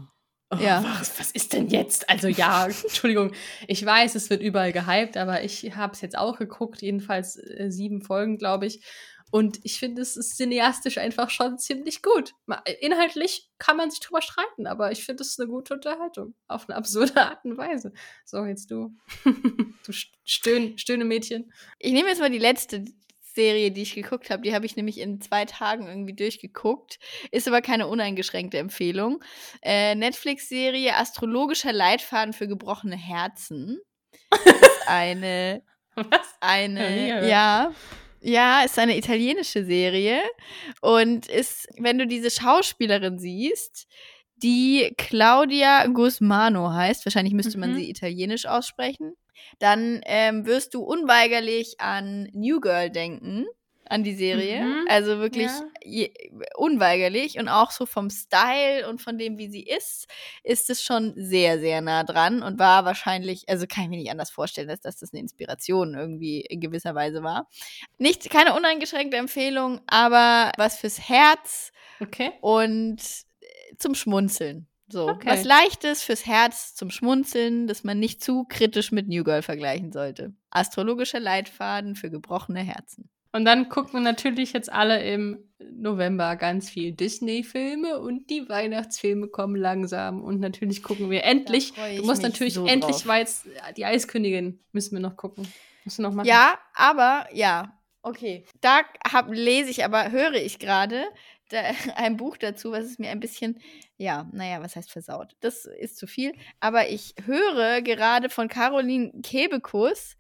Oh, ja. Was, was, ist denn jetzt? Also ja, Entschuldigung, ich weiß, es wird überall gehypt, aber ich habe es jetzt auch geguckt, jedenfalls äh, sieben Folgen, glaube ich. Und ich finde, es ist cineastisch einfach schon ziemlich gut. Inhaltlich kann man sich drüber streiten, aber ich finde, es ist eine gute Unterhaltung. Auf eine absurde Art und Weise. So, jetzt du. du Stöhn, Stöhne Mädchen. Ich nehme jetzt mal die letzte Serie, die ich geguckt habe. Die habe ich nämlich in zwei Tagen irgendwie durchgeguckt. Ist aber keine uneingeschränkte Empfehlung. Äh, Netflix-Serie Astrologischer Leitfaden für gebrochene Herzen. ist eine. Was? Eine. Ja. Ja, ist eine italienische Serie und ist, wenn du diese Schauspielerin siehst, die Claudia Guzmano heißt, wahrscheinlich müsste mhm. man sie italienisch aussprechen, dann ähm, wirst du unweigerlich an New Girl denken, an die Serie. Mhm. Also wirklich ja. unweigerlich und auch so vom Style und von dem, wie sie ist, ist es schon sehr, sehr nah dran und war wahrscheinlich, also kann ich mir nicht anders vorstellen, als dass das eine Inspiration irgendwie in gewisser Weise war. Nicht, keine uneingeschränkte Empfehlung, aber was fürs Herz okay. und zum Schmunzeln. So, okay. was leichtes fürs Herz zum Schmunzeln, das man nicht zu kritisch mit New Girl vergleichen sollte. Astrologischer Leitfaden für gebrochene Herzen. Und dann gucken wir natürlich jetzt alle im November ganz viel Disney-Filme und die Weihnachtsfilme kommen langsam. Und natürlich gucken wir endlich. Du musst natürlich so endlich, weil jetzt die Eiskönigin müssen wir noch gucken. Musst du noch machen. Ja, aber ja, okay. Da hab, lese ich aber, höre ich gerade ein Buch dazu, was es mir ein bisschen, ja, naja, was heißt versaut? Das ist zu viel. Aber ich höre gerade von Caroline Kebekus,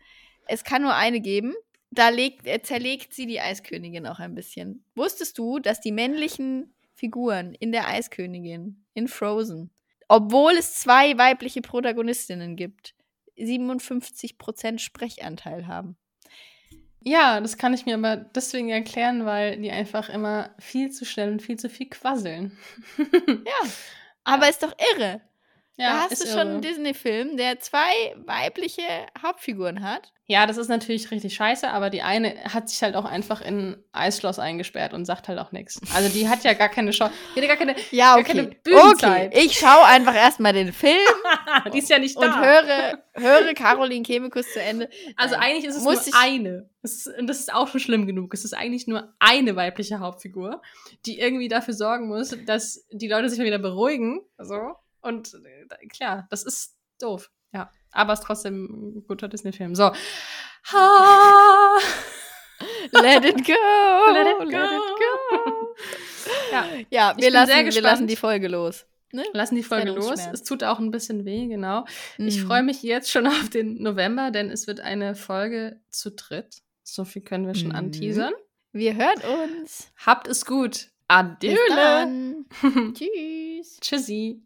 es kann nur eine geben da legt, äh, zerlegt sie die Eiskönigin auch ein bisschen. Wusstest du, dass die männlichen Figuren in der Eiskönigin, in Frozen, obwohl es zwei weibliche Protagonistinnen gibt, 57% Sprechanteil haben? Ja, das kann ich mir aber deswegen erklären, weil die einfach immer viel zu schnell und viel zu viel quasseln. ja, aber ja. ist doch irre. Ja, da hast du schon einen Disney-Film, der zwei weibliche Hauptfiguren hat. Ja, das ist natürlich richtig scheiße, aber die eine hat sich halt auch einfach in ein Eisschloss eingesperrt und sagt halt auch nichts. Also die hat ja gar keine Chance. Die hat gar keine, ja, okay. gar keine Bühnenzeit. Okay. Ich schaue einfach erstmal den Film. die ist ja nicht da. Und höre, höre Caroline Kebekus zu Ende. Also Nein. eigentlich ist es Muss nur eine. Das ist, und das ist auch schon schlimm genug. Es ist eigentlich nur eine weibliche Hauptfigur, die irgendwie dafür sorgen muss, dass die Leute sich mal wieder beruhigen. So. Und äh, klar, das ist doof. Ja. Aber es ist trotzdem ein guter Disney-Film. So. Ha! Let it go! Let it go! Let it go. ja, ja wir, lassen, wir lassen die Folge los. Ne? Lassen die Folge los. Es tut auch ein bisschen weh, genau. Mhm. Ich freue mich jetzt schon auf den November, denn es wird eine Folge zu dritt. So viel können wir schon mhm. anteasern. Wir hören uns. Habt es gut. Adieu. Tschüss. Tschüssi.